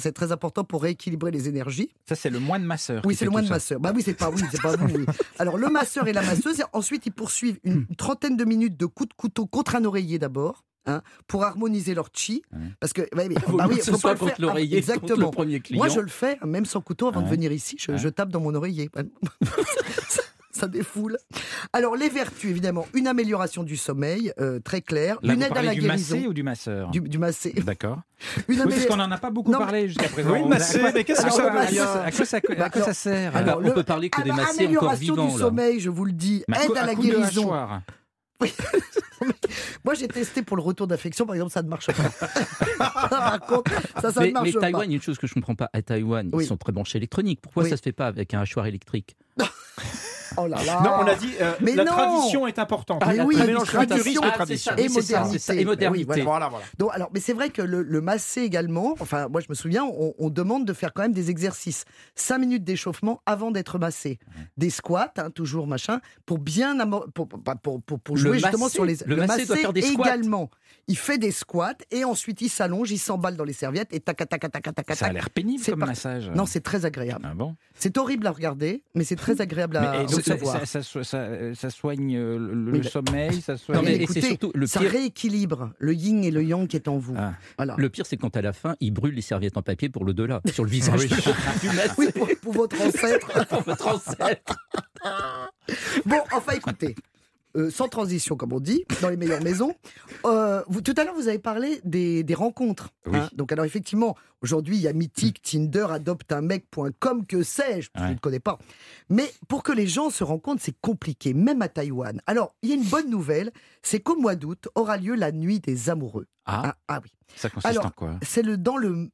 C'est très important pour rééquilibrer les énergies. Ça, c'est le moine masseur. Oui, c'est le moine masseur. Bah oui, c'est pas oui, c'est pas vous. oui. Alors le masseur et la masseuse, ensuite ils poursuivent une trentaine de minutes de coups de couteau contre un oreiller d'abord. hein, pour harmoniser leur chi, Ouais. parce que bah mieux oui, faut pas soit le contre faire. contre Exactement. le premier. Moi, je le fais, même sans couteau, avant de venir ici, je, Ouais. je tape dans mon oreiller. ça, défoule. Alors, les vertus, évidemment, une amélioration du sommeil, euh, très clair, Là, une aide à la du guérison. massé ou du masseur Du, du massé. D'accord. Une Oui, parce amélioration- qu'on n'en a pas beaucoup Non, mais- parlé jusqu'à présent. Oui, massé, à quoi- mais qu'est-ce que à ça quoi- veut à dire quoi- à quoi ça- à quoi alors- ça sert alors, on le- peut parler que des bah, massés encore amélioration vivants. du là. sommeil, je vous le dis, Mais à aide coup- à la guérison. hachoir. Moi, j'ai testé pour le retour d'affection, par exemple, ça ne marche pas. par contre, ça, ça mais, ne marche mais pas. Taïwan, il y a une chose que je ne comprends pas. À Taïwan, Oui. ils sont très branchés électroniques. Pourquoi Oui. ça se fait pas avec un hachoir électrique? Oh là là. Non, on a dit euh, Mais la non tradition est importante. Mais On oui, mélange tradition. Ah, tradition. Et oui, c'est ça, c'est ça, et modernité. modernité. Oui, voilà. Voilà. Donc, alors, mais c'est vrai que le, le massé également, enfin, moi je me souviens, on, on demande de faire quand même des exercices. Cinq minutes d'échauffement avant d'être massé. Des squats, hein, toujours machin, pour bien pour, pour, pour, pour- pour Le jouer justement massé, sur les. le massé doit faire des squats. également. Il fait des squats et ensuite il s'allonge, il s'emballe dans les serviettes et tac, tac, tac, tac, tac, tac. Ça a l'air pénible C'est comme parti. massage. Non, c'est très agréable. Ah bon? C'est horrible à regarder, mais c'est très agréable Mais, à donc, ça, recevoir. ça, ça so- ça- ça soigne euh, le, sommeil, ça soigne. Non, mais- Mais et c'est écoutez, surtout le ça pire- rééquilibre le yin et le yang qui est en vous. Ah. Voilà. Le pire, c'est quand à la fin, ils brûlent les serviettes en papier pour le delà, sur le visage du massé, Oui, pour, pour votre ancêtre. pour votre ancêtre. Bon, enfin écoutez, euh, sans transition comme on dit, dans les meilleures maisons. euh, vous, tout à l'heure, vous avez parlé des, des rencontres. Oui. hein. Donc alors effectivement, aujourd'hui, il y a Mythique, Tinder, adopteunmec.com, que sais-je, je Ouais. ne connais pas. Mais pour que les gens se rencontrent, c'est compliqué, même à Taïwan. Alors, il y a une bonne nouvelle, c'est qu'au mois d'août aura lieu la nuit des amoureux. Ah, Ah, ah oui. ça consiste Alors, en quoi? C'est le, dans le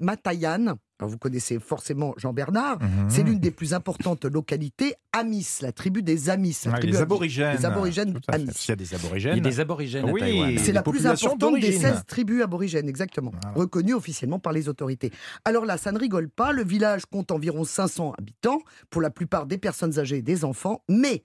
Matayan. Alors vous connaissez forcément Jean-Bernard. Mhm. C'est l'une des plus importantes localités, Amis, la tribu des Amis. la tribu les Amis. aborigennes. Les aborigènes. Amis. S'il y a des Il y a aborigènes. des aborigènes Oui. à Taïwan. C'est la plus importante des d'origine. 16 tribus aborigènes, exactement, Voilà. reconnue officiellement par les autorités. Alors là, ça ne rigole pas, le village compte environ 500 habitants, pour la plupart des personnes âgées et des enfants, mais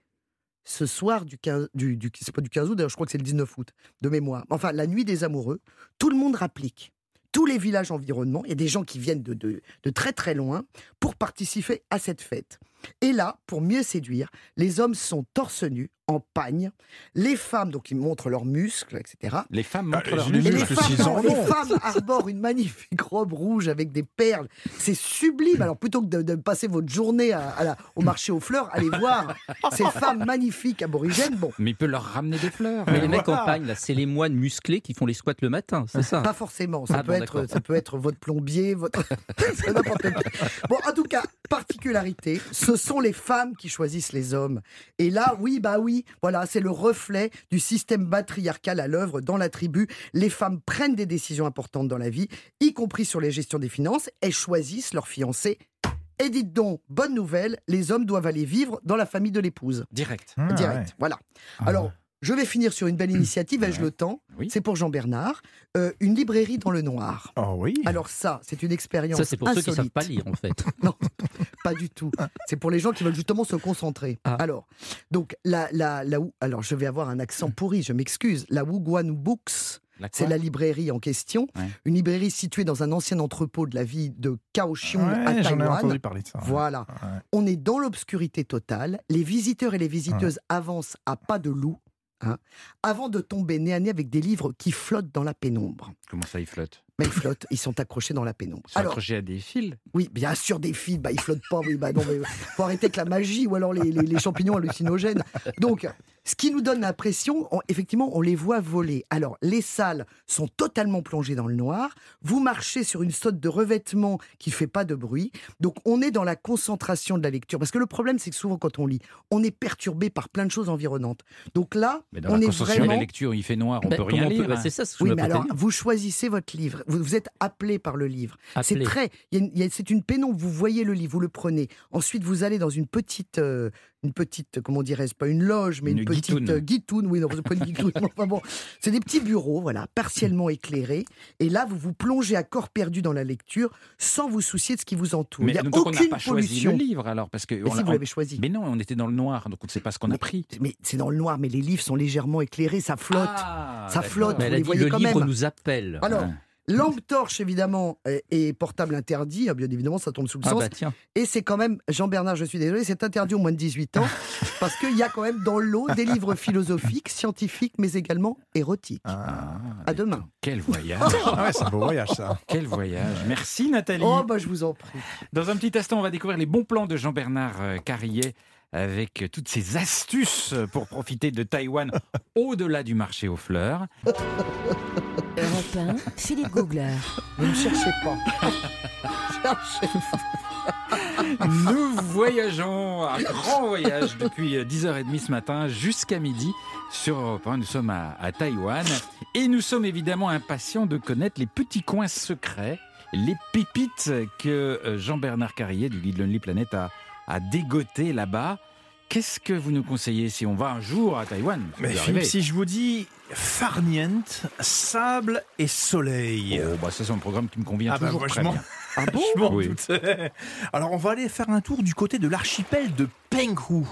ce soir du 15, du, c'est pas du 15 août, d'ailleurs je crois que c'est le 19 août, de mémoire, enfin la nuit des amoureux, tout le monde rapplique. Tous les villages environnants, il y a des gens qui viennent de, de très très loin pour participer à cette fête. Et là, pour mieux séduire, les hommes sont torse nus, en pagne, les femmes, donc ils montrent leurs muscles, etc. Les femmes Ah, montrent leurs les Et les muscles. muscles, femmes, les femmes arborent une magnifique robe rouge avec des perles. C'est sublime. Alors plutôt que de, de passer votre journée à- à la- au marché aux fleurs, allez voir ces femmes magnifiques aborigènes. Bon, Mais il peut leur ramener des fleurs. Mais les mecs en pagne, là, c'est les moines musclés qui font les squats le matin, c'est ça? Pas forcément. Ça, Ah peut bon, être, ça peut être votre plombier, votre. Bon, en tout cas, particularité, ce sont les femmes qui choisissent les hommes. Et là, oui, bah oui, voilà, c'est le reflet du système patriarcal à l'œuvre dans la tribu. Les femmes prennent des décisions importantes dans la vie, y compris sur les gestions des finances. Elles choisissent leur fiancé. Et dites donc, bonne nouvelle, les hommes doivent aller vivre dans la famille de l'épouse. Direct. Ah, Direct. ouais. Voilà. Ah, Alors, je vais finir sur une belle initiative, ai-je Ouais. le temps? Oui. C'est pour Jean-Bernard. Euh, une librairie dans le noir. Oh oui. Alors ça, c'est une expérience Ça, c'est pour ceux qui ne savent insolite. pas lire, en fait. Non, pas du tout. C'est pour les gens qui veulent justement se concentrer. Ah. Alors, donc, la, la, la, alors, je vais avoir un accent pourri, je m'excuse. La Wuguan Books, c'est la librairie en question. Ouais. Une librairie située dans un ancien entrepôt de la ville de Kaohsiung à Ouais, ai Taïwan. entendu parler de ça. ouais. Voilà. Ouais. On est dans l'obscurité totale. Les visiteurs et les visiteuses avancent à pas de loup. Hein, avant de tomber nez à nez avec des livres qui flottent dans la pénombre. Comment ça, il flotte Mais ils flottent, ils sont accrochés dans la pénombre. Ils sont Alors, accrochés à des fils? oui, bien sûr, des fils, bah, ils flottent pas. Oui, bah, non, mais faut arrêter avec la magie ou alors les, les- les champignons hallucinogènes. Donc, ce qui nous donne l'impression, on- effectivement, on les voit voler. Alors, les salles sont totalement plongées dans le noir. Vous marchez sur une sorte de revêtement qui fait pas de bruit. Donc, on est dans la concentration de la lecture. Parce que le problème, c'est que souvent, quand on lit, on est perturbé par plein de choses environnantes. Donc là, Mais dans on la est concentration de vraiment. la lecture, il fait noir, on Ben, peut rien lire. ben, hein. C'est ça ce que Oui, je mais alors, vous choisissez votre livre. Vous, vous êtes appelé par le livre. C'est très. C'est une pénombre. Vous voyez le livre, vous le prenez. Ensuite, vous allez dans une petite, euh, une petite, comment dirais-je, pas une loge, mais une, Une petite guitoune. euh, guitoune. Oui, non, c'est pas une guitoune. enfin bon, c'est des petits bureaux, voilà, partiellement éclairés. Et là, vous vous plongez à corps perdu dans la lecture, sans vous soucier de ce qui vous entoure. Mais Il n'y a donc, on n'a aucune choisi pollution. le livre alors parce que Mais on si vous l'avez choisi. Mais non, on était dans le noir, donc on ne sait pas ce qu'on a pris. Mais c'est dans le noir, mais les livres sont légèrement éclairés, ça flotte. Ah, ça flotte, Mais vous les voyez le quand livre même. nous appelle. Alors, Lampe torche, évidemment, et, et portable interdit, ah, bien évidemment, ça tombe sous le Ah sens. bah tiens. Et c'est quand même, Jean-Bernard, je suis désolé, c'est interdit aux moins de 18 ans, parce qu'il y a quand même dans l'eau des livres philosophiques, scientifiques, mais également érotiques. Ah, À demain. Quel voyage Ah ouais, c'est un beau voyage ça. Quel voyage Merci Nathalie Oh, bah je vous en prie. Dans un petit instant, on va découvrir les bons plans de Jean-Bernard euh, Carrier avec euh, toutes ses astuces pour profiter de Taïwan au-delà du marché aux fleurs. Europe 1, Philippe Googler. Ne me cherchez pas. Cherchez. Nous voyageons, un grand voyage depuis 10h30 ce matin jusqu'à midi sur Europe 1. Nous sommes à, à Taïwan et nous sommes évidemment impatients de connaître les petits coins secrets, les pépites que euh, Jean-Bernard Carrier du guide Lonely Planet a, a dégoté là-bas. Qu'est-ce que vous nous conseillez si on va un jour à Taïwan? Mais Philippe, si je vous dis farniente, sable et soleil. Oh, bah ça c'est un programme qui me convient Ah bah, toujours moi, très bien. Ah bon Je m'en Oui. doutais. Alors, on va aller faire un tour du côté de l'archipel de Penghu.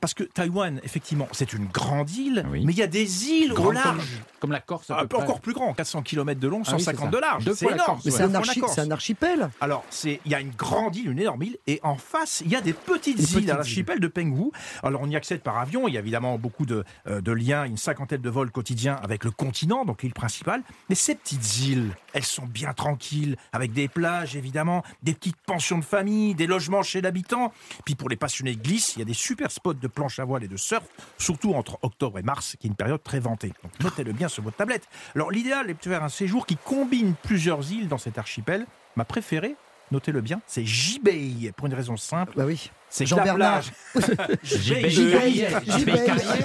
Parce que Taïwan, effectivement, c'est une grande île, Oui. mais il y a des îles au Grand large. Comme, comme la Corse à Ah, peu près. encore plus grand, 400 km de long, Ah oui, 150 de large. C'est énorme. Ouais. c'est un, archi- archipel. Alors, c'est, il y a une grande île, une énorme île, et en face, il y a des petites Des îles petites à l'archipel de Penghu. Alors, on y accède par avion. Il y a évidemment beaucoup de, euh, de liens, une cinquantaine de vols quotidiens avec le continent, donc l'île principale. Mais ces petites îles, elles sont bien tranquilles, avec des plages, évidemment, des petites pensions de famille, des logements chez l'habitant. Puis, pour les passionnés de glisse, il y a des super spots de planche à voile et de surf, surtout entre octobre et mars, qui est une période très vantée. Donc, notez-le bien sur votre tablette. Alors, l'idéal est de faire un séjour qui combine plusieurs îles dans cet archipel. Ma préférée, notez-le bien, c'est Jibei, pour une raison simple. Bah oui. C'est. Jibei. Jibei Carrier.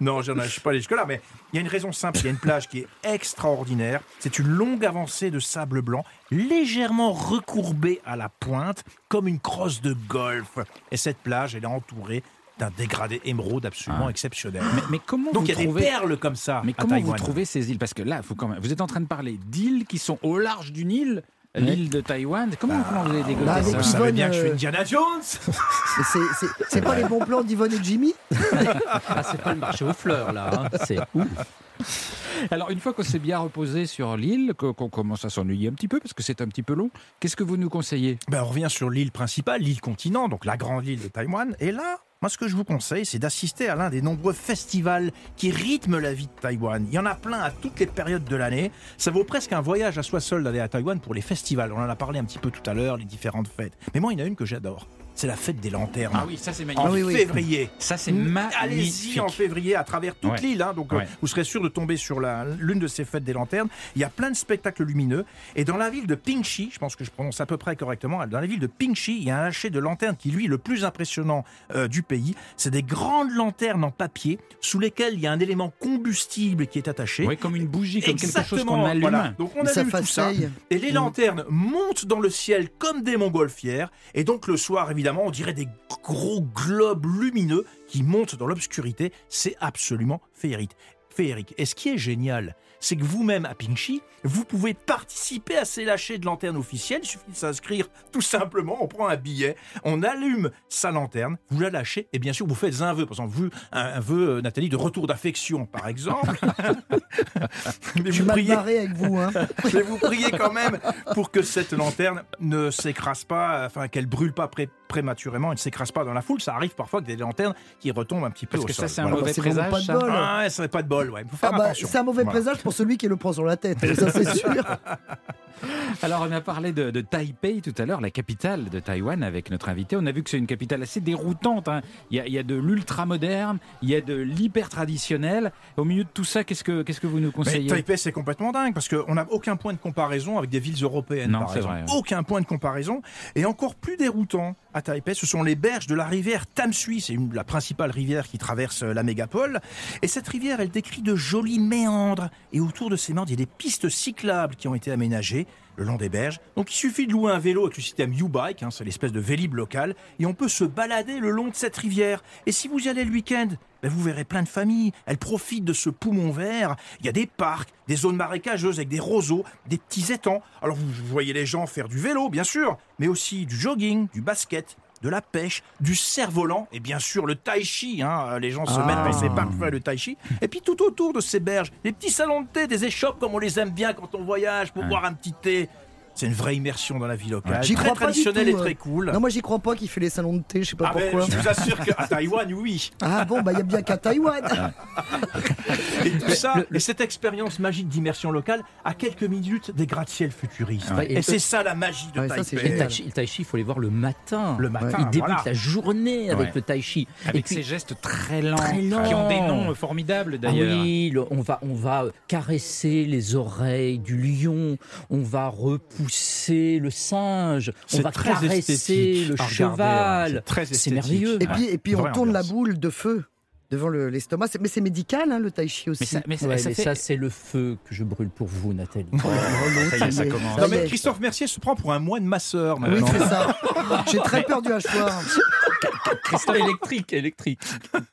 Non, je suis pas allé jusque-là, mais il y a une raison simple. Il y a une plage qui est extraordinaire. C'est une longue avancée de sable blanc, légèrement recourbée à la pointe, comme une crosse de golf. Et cette plage, elle est entourée d'un dégradé émeraude absolument Ah. exceptionnel. Mais, mais comment Donc vous il y a des trouvez perles comme ça Mais à comment vous trouvez ces îles? Parce que là, faut quand même, vous êtes en train de parler d'îles qui sont au large d'une île, l'île de Taïwan. Comment, comment vous avez dégoté bah, ça Vous savez bien que je suis euh, Indiana Jones c'est- pas les bons plans d'Yvonne et Jimmy Ah, c'est pas le marché aux fleurs là. hein. C'est Alors, une fois qu'on s'est bien reposé sur l'île, qu'on qu'on commence à s'ennuyer un petit peu, parce que c'est un petit peu long, qu'est-ce que vous nous conseillez? Ben, on revient sur l'île principale, l'île continent, donc la grande île de Taïwan. Et là, moi, ce que je vous conseille, c'est d'assister à l'un des nombreux festivals qui rythment la vie de Taïwan. Il y en a plein à toutes les périodes de l'année. Ça vaut presque un voyage à soi seul d'aller à Taïwan pour les festivals. On en a parlé un petit peu tout à l'heure, les différentes fêtes. Mais moi, il y en a une que j'adore. C'est la fête des lanternes. Ah oui, ça c'est magnifique. En Ah oui, oui. février. Ça c'est Allez-y magnifique. en février à travers toute Ouais. l'île, hein, donc euh, vous serez sûr de tomber sur la- l'une de ces fêtes des lanternes. Il y a plein de spectacles lumineux. Et dans la ville de Pingxi, je pense que je prononce à peu près correctement, dans la ville de Pingxi, il y a un lâcher de lanternes qui, lui, est le plus impressionnant euh, du pays. C'est des grandes lanternes en papier sous lesquelles il y a un élément combustible qui est attaché. Oui, comme une bougie, comme quelque chose Exactement, qu'on allume. voilà. Donc on Ça allume tout ça. Et les lanternes montent dans le ciel comme des montgolfières. Et donc le soir, évidemment, on dirait des gros globes lumineux qui montent dans l'obscurité. C'est absolument féerique. Féerique. Et ce qui est génial, c'est que vous-même à Pingxi, vous pouvez participer à ces lâchers de lanternes officielles. Il suffit de s'inscrire tout simplement. On prend un billet, on allume sa lanterne, vous la lâchez et bien sûr vous faites un vœu. Par exemple, vous, un, un vœu, euh, Nathalie, de retour d'affection, par exemple. Mais vous priez- avec vous. Hein. mais vous priez quand même pour que cette lanterne ne s'écrase pas, enfin qu'elle brûle pas pré- prématurément, elle ne s'écrase pas dans la foule. Ça arrive parfois que des lanternes qui retombent un petit peu Parce au que ça, c'est un Voilà. mauvais présage. pas de bol. Ah ouais, ça n'est pas de bol, ouais. Faut faire Ah bah, attention. c'est un mauvais Voilà. présage pour celui qui le prend sur la tête, ça c'est sûr. Alors, on a parlé de, de Taipei tout à l'heure, la capitale de Taïwan, avec notre invité. On a vu que c'est une capitale assez déroutante. hein. Il, y a, il y a de l'ultra-moderne, il y a de l'hyper-traditionnel. Au milieu de tout ça, qu'est-ce que, qu'est-ce que vous nous Mais conseillez Taipei, c'est complètement dingue parce qu'on n'a aucun point de comparaison avec des villes européennes. Non, par c'est exemple. vrai, ouais. Aucun point de comparaison. Et encore plus déroutant à Taipei, ce sont les berges de la rivière Tamsui. C'est une- la principale rivière qui traverse euh, la mégapole. Et cette rivière, elle décrit de jolis méandres. Et autour de ces méandres, il y a des pistes cyclables qui ont été aménagées. le long des berges. Donc il suffit de louer un vélo avec le système U-Bike, hein, c'est l'espèce de vélib local, et on peut se balader le long de cette rivière. Et si vous y allez le week-end, ben, vous verrez plein de familles, elles profitent de ce poumon vert. Il y a des parcs, des zones marécageuses avec des roseaux, des petits étangs. Alors vous voyez les gens faire du vélo, bien sûr, mais aussi du jogging, du basket, de la pêche, du cerf-volant et bien sûr le tai chi. Hein. Les gens se Ah. mettent dans ces parfums le tai chi. Et puis tout autour de ces berges, des petits salons de thé, des échoppes comme on les aime bien quand on voyage pour boire un petit thé. C'est une vraie immersion dans la vie locale. J'y très crois pas du traditionnelle tout, et euh. très cool. Non, moi j'y crois pas qu'il fait les salons de thé, je sais pas Ah ben, pourquoi. je vous assure qu'à Taïwan, oui. Ah bon, bah il y a bien qu'à Taïwan. Et tout ça, et cette expérience magique d'immersion locale à quelques minutes des gratte-ciel futuristes. Ouais. Et c'est ça la magie de Ouais, ça, Taipei. Et le tai chi, le tai chi, il faut les voir le matin. Le matin, Il débute voilà. la journée avec Ouais. le tai chi. Avec Et puis- ces gestes très lents, Très lents. qui ont des noms formidables Ah d'ailleurs. oui, le- on va, on va caresser les oreilles du lion, on va repousser le singe, on va très caresser le hein. cheval. C'est merveilleux. Et puis, et puis on tourne la boule de feu devant le- l'estomac. Mais c'est médical, hein, le tai chi aussi. Mais ça, mais ça- Ouais, ça mais fait- ça, c'est le feu que je brûle pour vous, Nathalie. Oh, l'autre, Ça y est, ça il est- commence. Non mais. Christophe Mercier se prend pour un moine masseur Oui, maintenant. c'est ça. J'ai très peur du hachoir. Christophe électrique, électrique.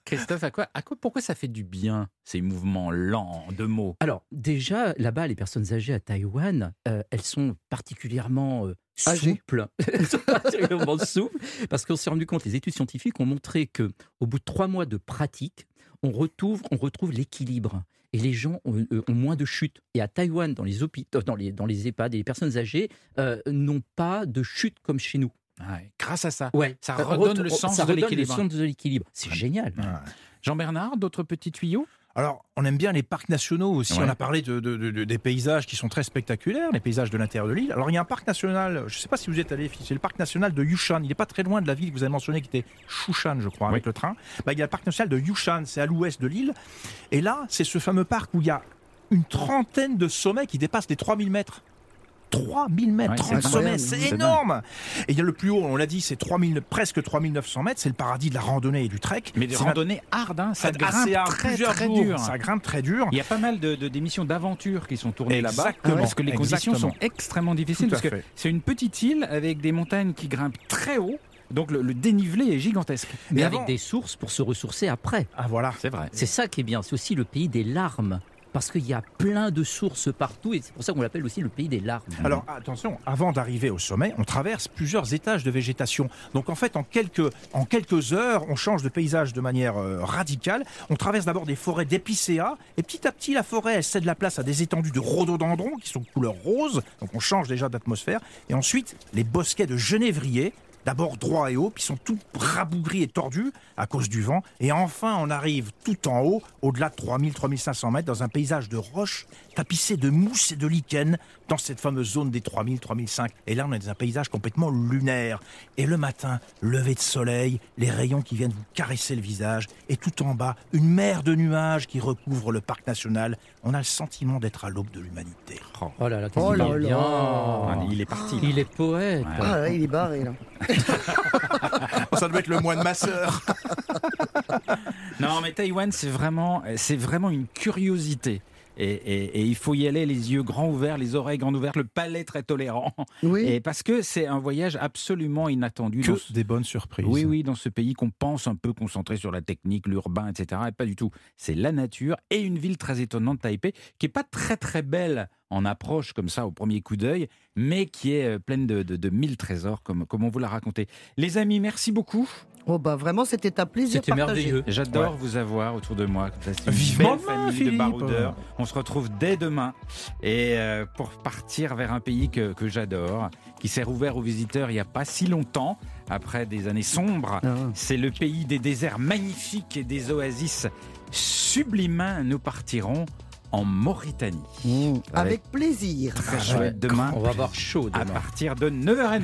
Christophe, à quoi, à quoi, pourquoi ça fait du bien ces mouvements lents de mots? Alors, déjà, là-bas, les personnes âgées à Taïwan, euh, elles sont particulièrement euh, Âgées. souples. Elles sont particulièrement souples, parce qu'on s'est rendu compte, les études scientifiques ont montré que au bout de trois mois de pratique, on retrouve, on retrouve l'équilibre. Et les gens ont, euh, ont moins de chutes. Et à Taïwan, dans les hôpitaux, dans les, dans les EHPAD, les personnes âgées euh, n'ont pas de chutes comme chez nous. Ouais, Grâce à ça. Ouais. Ça redonne le sens ça de redonne l'équilibre. De. C'est génial. Ouais. Jean-Bernard, d'autres petits tuyaux? Alors, on aime bien les parcs nationaux aussi. Ouais. On a parlé de, de- de- de- des paysages qui sont très spectaculaires, les paysages de l'intérieur de l'île. Alors, il y a un parc national, je ne sais pas si vous êtes allé, c'est le parc national de Yushan. Il n'est pas très loin de la ville que vous avez mentionnée, qui était Shushan, je crois, avec le train. Bah, il y a le parc national de Yushan, c'est à l'ouest de l'île. Et là, c'est ce fameux parc où il y a une trentaine de sommets qui dépassent les 3000 mètres. 3000 mètres, Ouais, 30 c'est sommets, c'est énorme. Et il y a le plus haut, on l'a dit, c'est 3000, presque 3900 mètres, c'est le paradis de la randonnée et du trek. Mais des C'est randonnées hard, hein, ça grimpe hard, très plusieurs très jours. dur. Ça grimpe très dur. Il y a pas mal de, d'émissions d'aventure qui sont tournées là-bas. Exactement. Parce que les conditions Exactement. sont extrêmement difficiles. Tout Parce que c'est une petite île avec des montagnes qui grimpent très haut. Donc le, le dénivelé est gigantesque. Mais Mais avec avant- des sources pour se ressourcer après. Ah voilà. C'est vrai. C'est ça qui est bien. C'est aussi le pays des larmes. Parce qu'il y a plein de sources partout et c'est pour ça qu'on l'appelle aussi le pays des larmes. Alors attention, avant d'arriver au sommet, on traverse plusieurs étages de végétation. Donc en fait, en quelques, heures, on change de paysage de manière euh, radicale. On traverse d'abord des forêts d'épicéas et petit à petit, la forêt elle cède la place à des étendues de rhododendrons qui sont de couleur rose. Donc on change déjà d'atmosphère. Et ensuite, les bosquets de genévriers. D'abord droits et hauts, puis sont tout rabougris et tordus à cause du vent. Et enfin, on arrive tout en haut, au-delà de 3000-3500 mètres, dans un paysage de roches tapissé de mousse et de lichen, dans cette fameuse zone des 3000-3005. Et là, on est dans un paysage complètement lunaire. Et le matin, lever de soleil, les rayons qui viennent vous caresser le visage, et tout en bas, une mer de nuages qui recouvre le parc national. On a le sentiment d'être à l'aube de l'humanité. Oh là là, Oh là là. bien. Ah, Il est parti. Il est poète. Ah il est barré là. Oh, ça doit être le moine masseur. Non, mais Taïwan, c'est vraiment, c'est vraiment une curiosité. Et, et- et il faut y aller les yeux grands ouverts, les oreilles grandes ouvertes, le palais très tolérant. Oui. Et parce que c'est un voyage absolument inattendu. ce- des bonnes surprises. Oui, oui, dans ce pays qu'on pense un peu concentré sur la technique, l'urbain, etc. Et pas du tout. C'est la nature et une ville très étonnante, Taipei, qui est pas très très belle en approche comme ça au premier coup d'œil, mais qui est euh, pleine de, de, de mille trésors, comme, comme on vous l'a raconté. Les amis, merci beaucoup. Oh bah vraiment, c'était un plaisir C'était merveilleux. J'adore vous avoir autour de moi. C'est une Vivement belle famille de Philippe. baroudeurs. On se retrouve dès demain et euh, pour partir vers un pays que, que j'adore, qui s'est rouvert aux visiteurs il n'y a pas si longtemps, après des années sombres. Ah. C'est le pays des déserts magnifiques et des oasis sublimes. Nous partirons en Mauritanie. Mmh, Avec plaisir. Très chouette demain On va avoir chaud à demain. partir de 9h30.